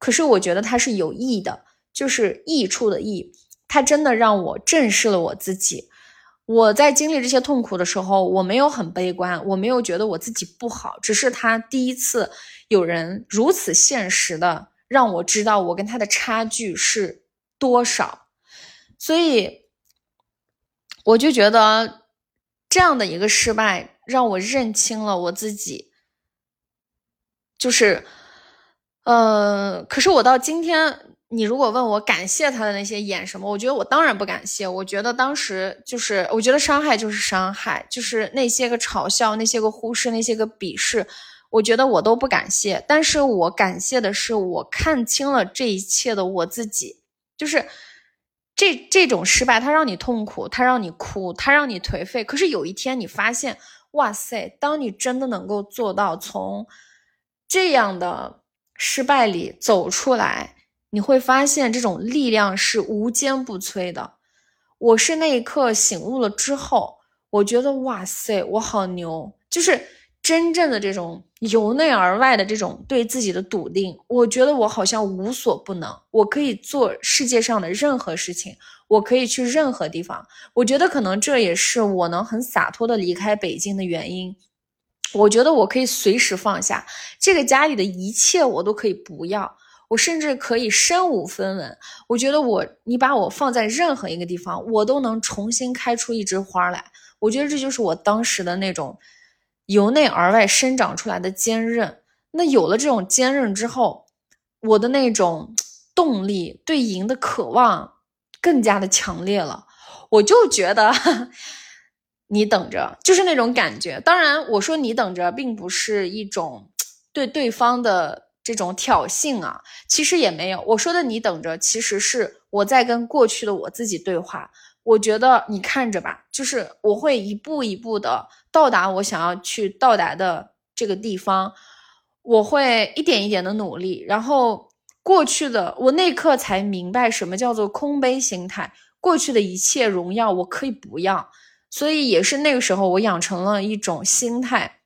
可是我觉得它是有益的，就是益处的益，它真的让我正视了我自己。我在经历这些痛苦的时候，我没有很悲观，我没有觉得我自己不好，只是他第一次有人如此现实的让我知道我跟他的差距是多少，所以我就觉得这样的一个失败让我认清了我自己，就是。呃，可是我到今天，你如果问我感谢他的那些演什么，我觉得我当然不感谢。我觉得当时就是，我觉得伤害就是伤害，就是那些个嘲笑、那些个忽视、那些个鄙视，我觉得我都不感谢。但是我感谢的是，我看清了这一切的我自己，就是这这种失败，它让你痛苦，它让你哭，它让你颓废。可是有一天你发现，哇塞，当你真的能够做到从这样的。失败里走出来，你会发现这种力量是无坚不摧的。我是那一刻醒悟了之后，我觉得哇塞，我好牛！就是真正的这种由内而外的这种对自己的笃定。我觉得我好像无所不能，我可以做世界上的任何事情，我可以去任何地方。我觉得可能这也是我能很洒脱的离开北京的原因。我觉得我可以随时放下这个家里的一切，我都可以不要，我甚至可以身无分文。我觉得我，你把我放在任何一个地方，我都能重新开出一枝花来。我觉得这就是我当时的那种由内而外生长出来的坚韧。那有了这种坚韧之后，我的那种动力、对赢的渴望，更加的强烈了。我就觉得你等着，就是那种感觉。当然，我说你等着，并不是一种对对方的这种挑衅啊，其实也没有。我说的你等着，其实是我在跟过去的我自己对话。我觉得你看着吧，就是我会一步一步的到达我想要去到达的这个地方，我会一点一点的努力。然后过去的我那刻才明白什么叫做空杯心态。过去的一切荣耀我可以不要，所以也是那个时候我养成了一种心态。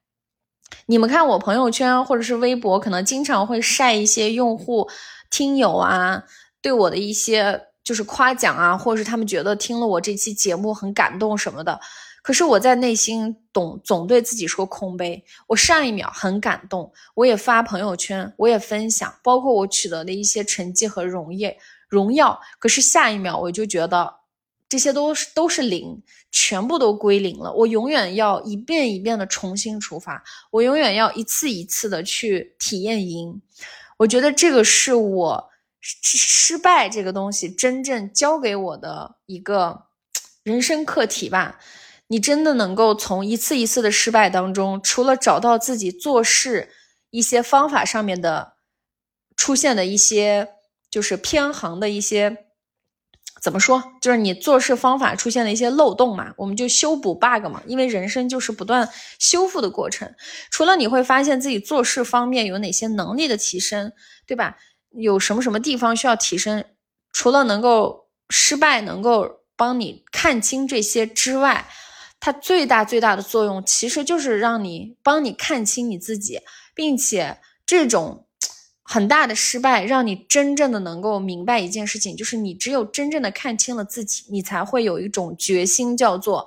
你们看我朋友圈或者是微博，可能经常会晒一些用户、听友啊对我的一些就是夸奖啊，或者是他们觉得听了我这期节目很感动什么的。可是我在内心总总对自己说空杯。我上一秒很感动，我也发朋友圈，我也分享，包括我取得的一些成绩和荣誉。荣耀，可是下一秒我就觉得这些都是都是零，全部都归零了。我永远要一遍一遍的重新出发，我永远要一次一次的去体验赢。我觉得这个是我失败这个东西真正教给我的一个人生课题吧。你真的能够从一次一次的失败当中，除了找到自己做事一些方法上面的出现的一些。就是偏航的一些，怎么说？就是你做事方法出现了一些漏洞嘛，我们就修补 bug 嘛。因为人生就是不断修复的过程。除了你会发现自己做事方面有哪些能力的提升，对吧？有什么什么地方需要提升？除了能够失败能够帮你看清这些之外，它最大最大的作用其实就是让你帮你看清你自己，并且这种。很大的失败，让你真正的能够明白一件事情，就是你只有真正的看清了自己，你才会有一种决心，叫做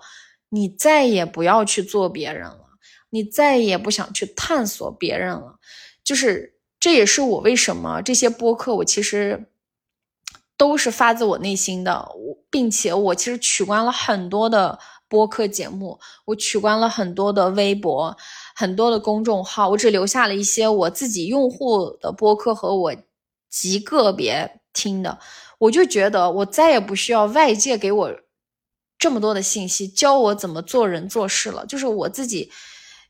你再也不要去做别人了，你再也不想去探索别人了。就是这也是我为什么这些播客，我其实都是发自我内心的，我并且我其实取关了很多的播客节目，我取关了很多的微博。很多的公众号，我只留下了一些我自己用户的播客和我极个别听的。我就觉得我再也不需要外界给我这么多的信息，教我怎么做人做事了。就是我自己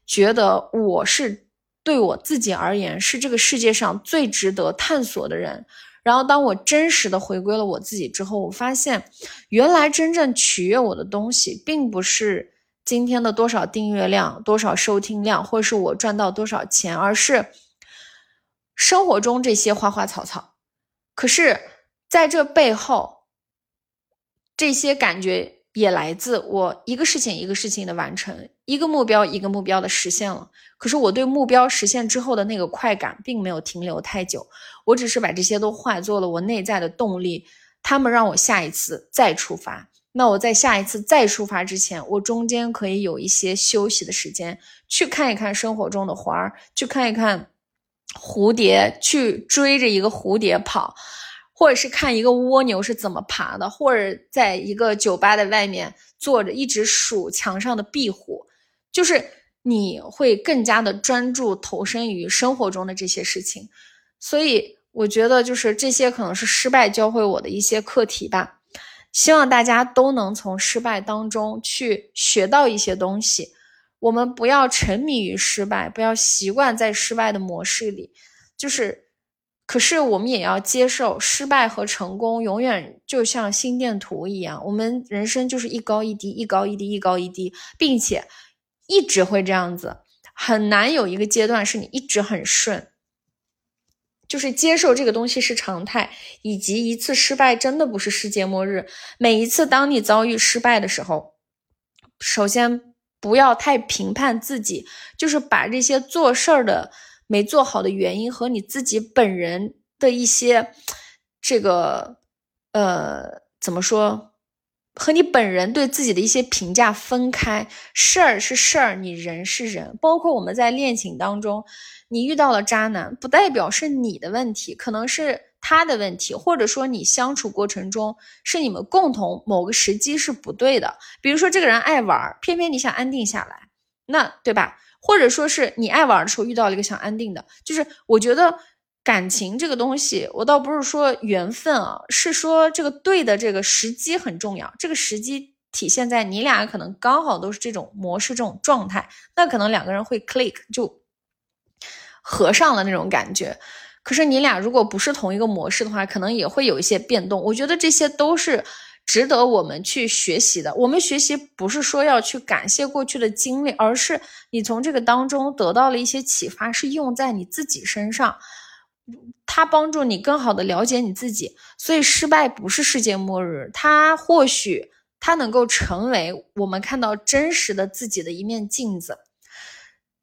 觉得我是对我自己而言是这个世界上最值得探索的人。然后当我真实的回归了我自己之后，我发现原来真正取悦我的东西，并不是。今天的多少订阅量、多少收听量，或是我赚到多少钱，而是生活中这些花花草草。可是，在这背后，这些感觉也来自我一个事情一个事情的完成，一个目标一个目标的实现了。可是，我对目标实现之后的那个快感，并没有停留太久。我只是把这些都化作了我内在的动力，他们让我下一次再出发。那我在下一次再出发之前，我中间可以有一些休息的时间，去看一看生活中的花儿，去看一看蝴蝶，去追着一个蝴蝶跑，或者是看一个蜗牛是怎么爬的，或者在一个酒吧的外面坐着，一直数墙上的壁虎，就是你会更加的专注投身于生活中的这些事情。所以我觉得，就是这些可能是失败教会我的一些课题吧。希望大家都能从失败当中去学到一些东西。我们不要沉迷于失败，不要习惯在失败的模式里。就是，可是我们也要接受失败和成功永远就像心电图一样，我们人生就是一高一低，一高一低，一高一低，并且一直会这样子，很难有一个阶段是你一直很顺。就是接受这个东西是常态，以及一次失败真的不是世界末日。每一次当你遭遇失败的时候，首先不要太评判自己，就是把这些做事儿的没做好的原因和你自己本人的一些这个呃怎么说，和你本人对自己的一些评价分开。事儿是事儿，你人是人，包括我们在恋情当中。你遇到了渣男，不代表是你的问题，可能是他的问题，或者说你相处过程中是你们共同某个时机是不对的。比如说这个人爱玩，偏偏你想安定下来，那对吧？或者说是你爱玩的时候遇到了一个想安定的，就是我觉得感情这个东西，我倒不是说缘分啊，是说这个对的这个时机很重要。这个时机体现在你俩可能刚好都是这种模式、这种状态，那可能两个人会 click 就合上了那种感觉。可是你俩如果不是同一个模式的话，可能也会有一些变动。我觉得这些都是值得我们去学习的。我们学习不是说要去感谢过去的经历，而是你从这个当中得到了一些启发，是用在你自己身上。它帮助你更好的了解你自己，所以失败不是世界末日，它或许它能够成为我们看到真实的自己的一面镜子。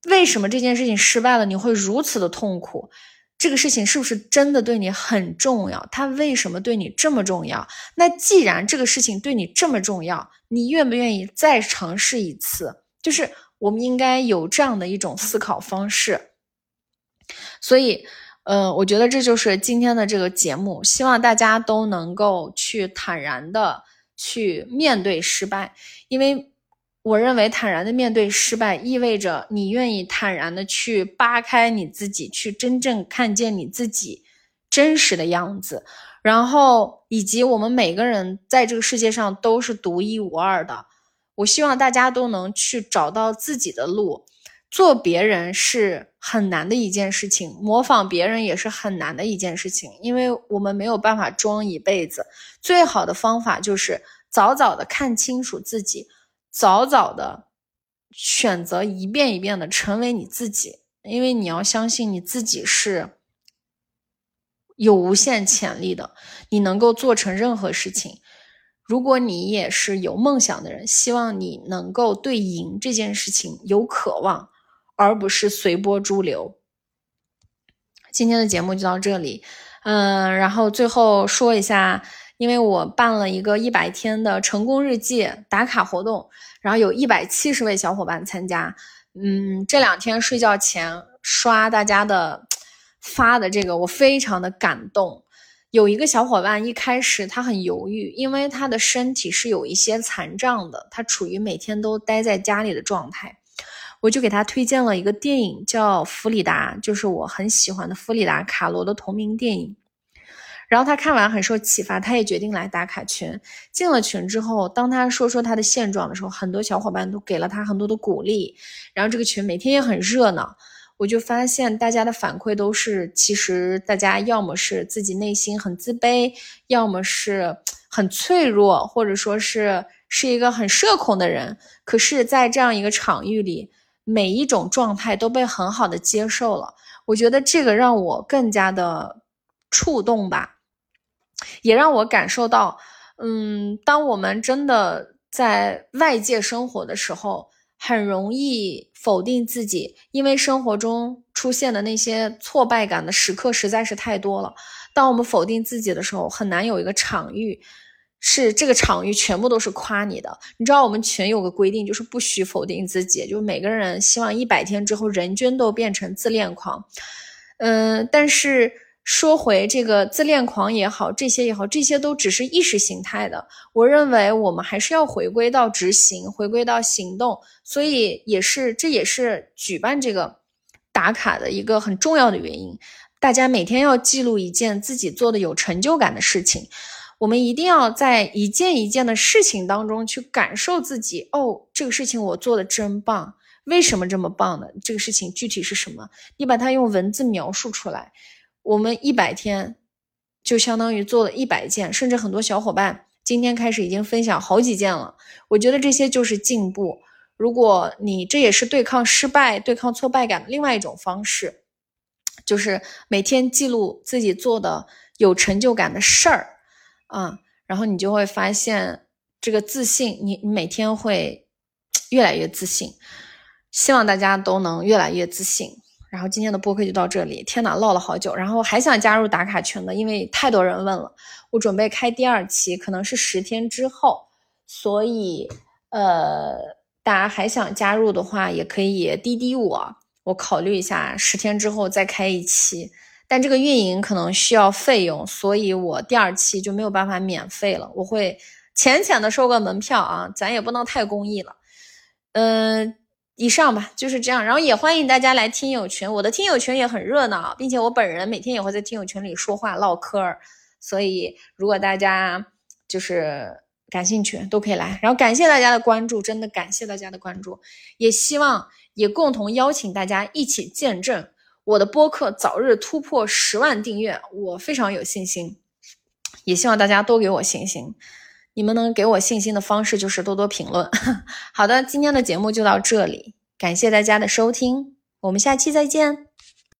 为什么这件事情失败了你会如此的痛苦？这个事情是不是真的对你很重要？它为什么对你这么重要？那既然这个事情对你这么重要，你愿不愿意再尝试一次？就是我们应该有这样的一种思考方式，所以。嗯，我觉得这就是今天的这个节目，希望大家都能够去坦然的去面对失败，因为我认为坦然的面对失败，意味着你愿意坦然的去扒开你自己，去真正看见你自己真实的样子，然后以及我们每个人在这个世界上都是独一无二的，我希望大家都能去找到自己的路。做别人是很难的一件事情，模仿别人也是很难的一件事情，因为我们没有办法装一辈子。最好的方法就是早早的看清楚自己，早早的选择一遍一遍的成为你自己，因为你要相信你自己是有无限潜力的，你能够做成任何事情。如果你也是有梦想的人，希望你能够对赢这件事情有渴望。而不是随波逐流。今天的节目就到这里，嗯，然后最后说一下，因为我办了一个一百天的成功日记打卡活动，然后有一百七十位小伙伴参加，嗯，这两天睡觉前刷大家的发的这个，我非常的感动。有一个小伙伴一开始他很犹豫，因为他的身体是有一些残障的，他处于每天都待在家里的状态。我就给他推荐了一个电影，叫《弗里达》，就是我很喜欢的弗里达·卡罗的同名电影。然后他看完很受启发，他也决定来打卡群。进了群之后，当他说说他的现状的时候，很多小伙伴都给了他很多的鼓励。然后这个群每天也很热闹，我就发现大家的反馈都是，其实大家要么是自己内心很自卑，要么是很脆弱，或者说是是一个很社恐的人。可是，在这样一个场域里，每一种状态都被很好的接受了，我觉得这个让我更加的触动吧，也让我感受到，嗯，当我们真的在外界生活的时候，很容易否定自己，因为生活中出现的那些挫败感的时刻实在是太多了。当我们否定自己的时候，很难有一个场域。是这个场域全部都是夸你的，你知道我们群有个规定，就是不许否定自己，就每个人希望一百天之后人均都变成自恋狂。嗯，但是说回这个自恋狂也好，这些也好，这些都只是意识形态的。我认为我们还是要回归到执行，回归到行动，所以也是这也是举办这个打卡的一个很重要的原因。大家每天要记录一件自己做的有成就感的事情。我们一定要在一件一件的事情当中去感受自己。哦，这个事情我做的真棒，为什么这么棒呢？这个事情具体是什么？你把它用文字描述出来。我们一百天就相当于做了一百件，甚至很多小伙伴今天开始已经分享好几件了。我觉得这些就是进步。如果你这也是对抗失败、对抗挫败感的另外一种方式，就是每天记录自己做的有成就感的事儿。啊，然后你就会发现这个自信，你你每天会 越来越自信。希望大家都能越来越自信。然后今天的播客就到这里。天哪，唠了好久。然后还想加入打卡群的，因为太多人问了。我准备开第二期，可能是十天之后。所以，呃，大家还想加入的话，也可以滴滴我，我考虑一下，十天之后再开一期。但这个运营可能需要费用，所以我第二期就没有办法免费了。我会浅浅的收个门票啊，咱也不能太公益了。嗯，以上吧，就是这样。然后也欢迎大家来听友群，我的听友群也很热闹，并且我本人每天也会在听友群里说话唠嗑儿。所以如果大家就是感兴趣，都可以来。然后感谢大家的关注，真的感谢大家的关注，也希望也共同邀请大家一起见证我的播客早日突破十万订阅，我非常有信心，也希望大家都给我信心。你们能给我信心的方式就是多多评论。好的，今天的节目就到这里，感谢大家的收听，我们下期再见。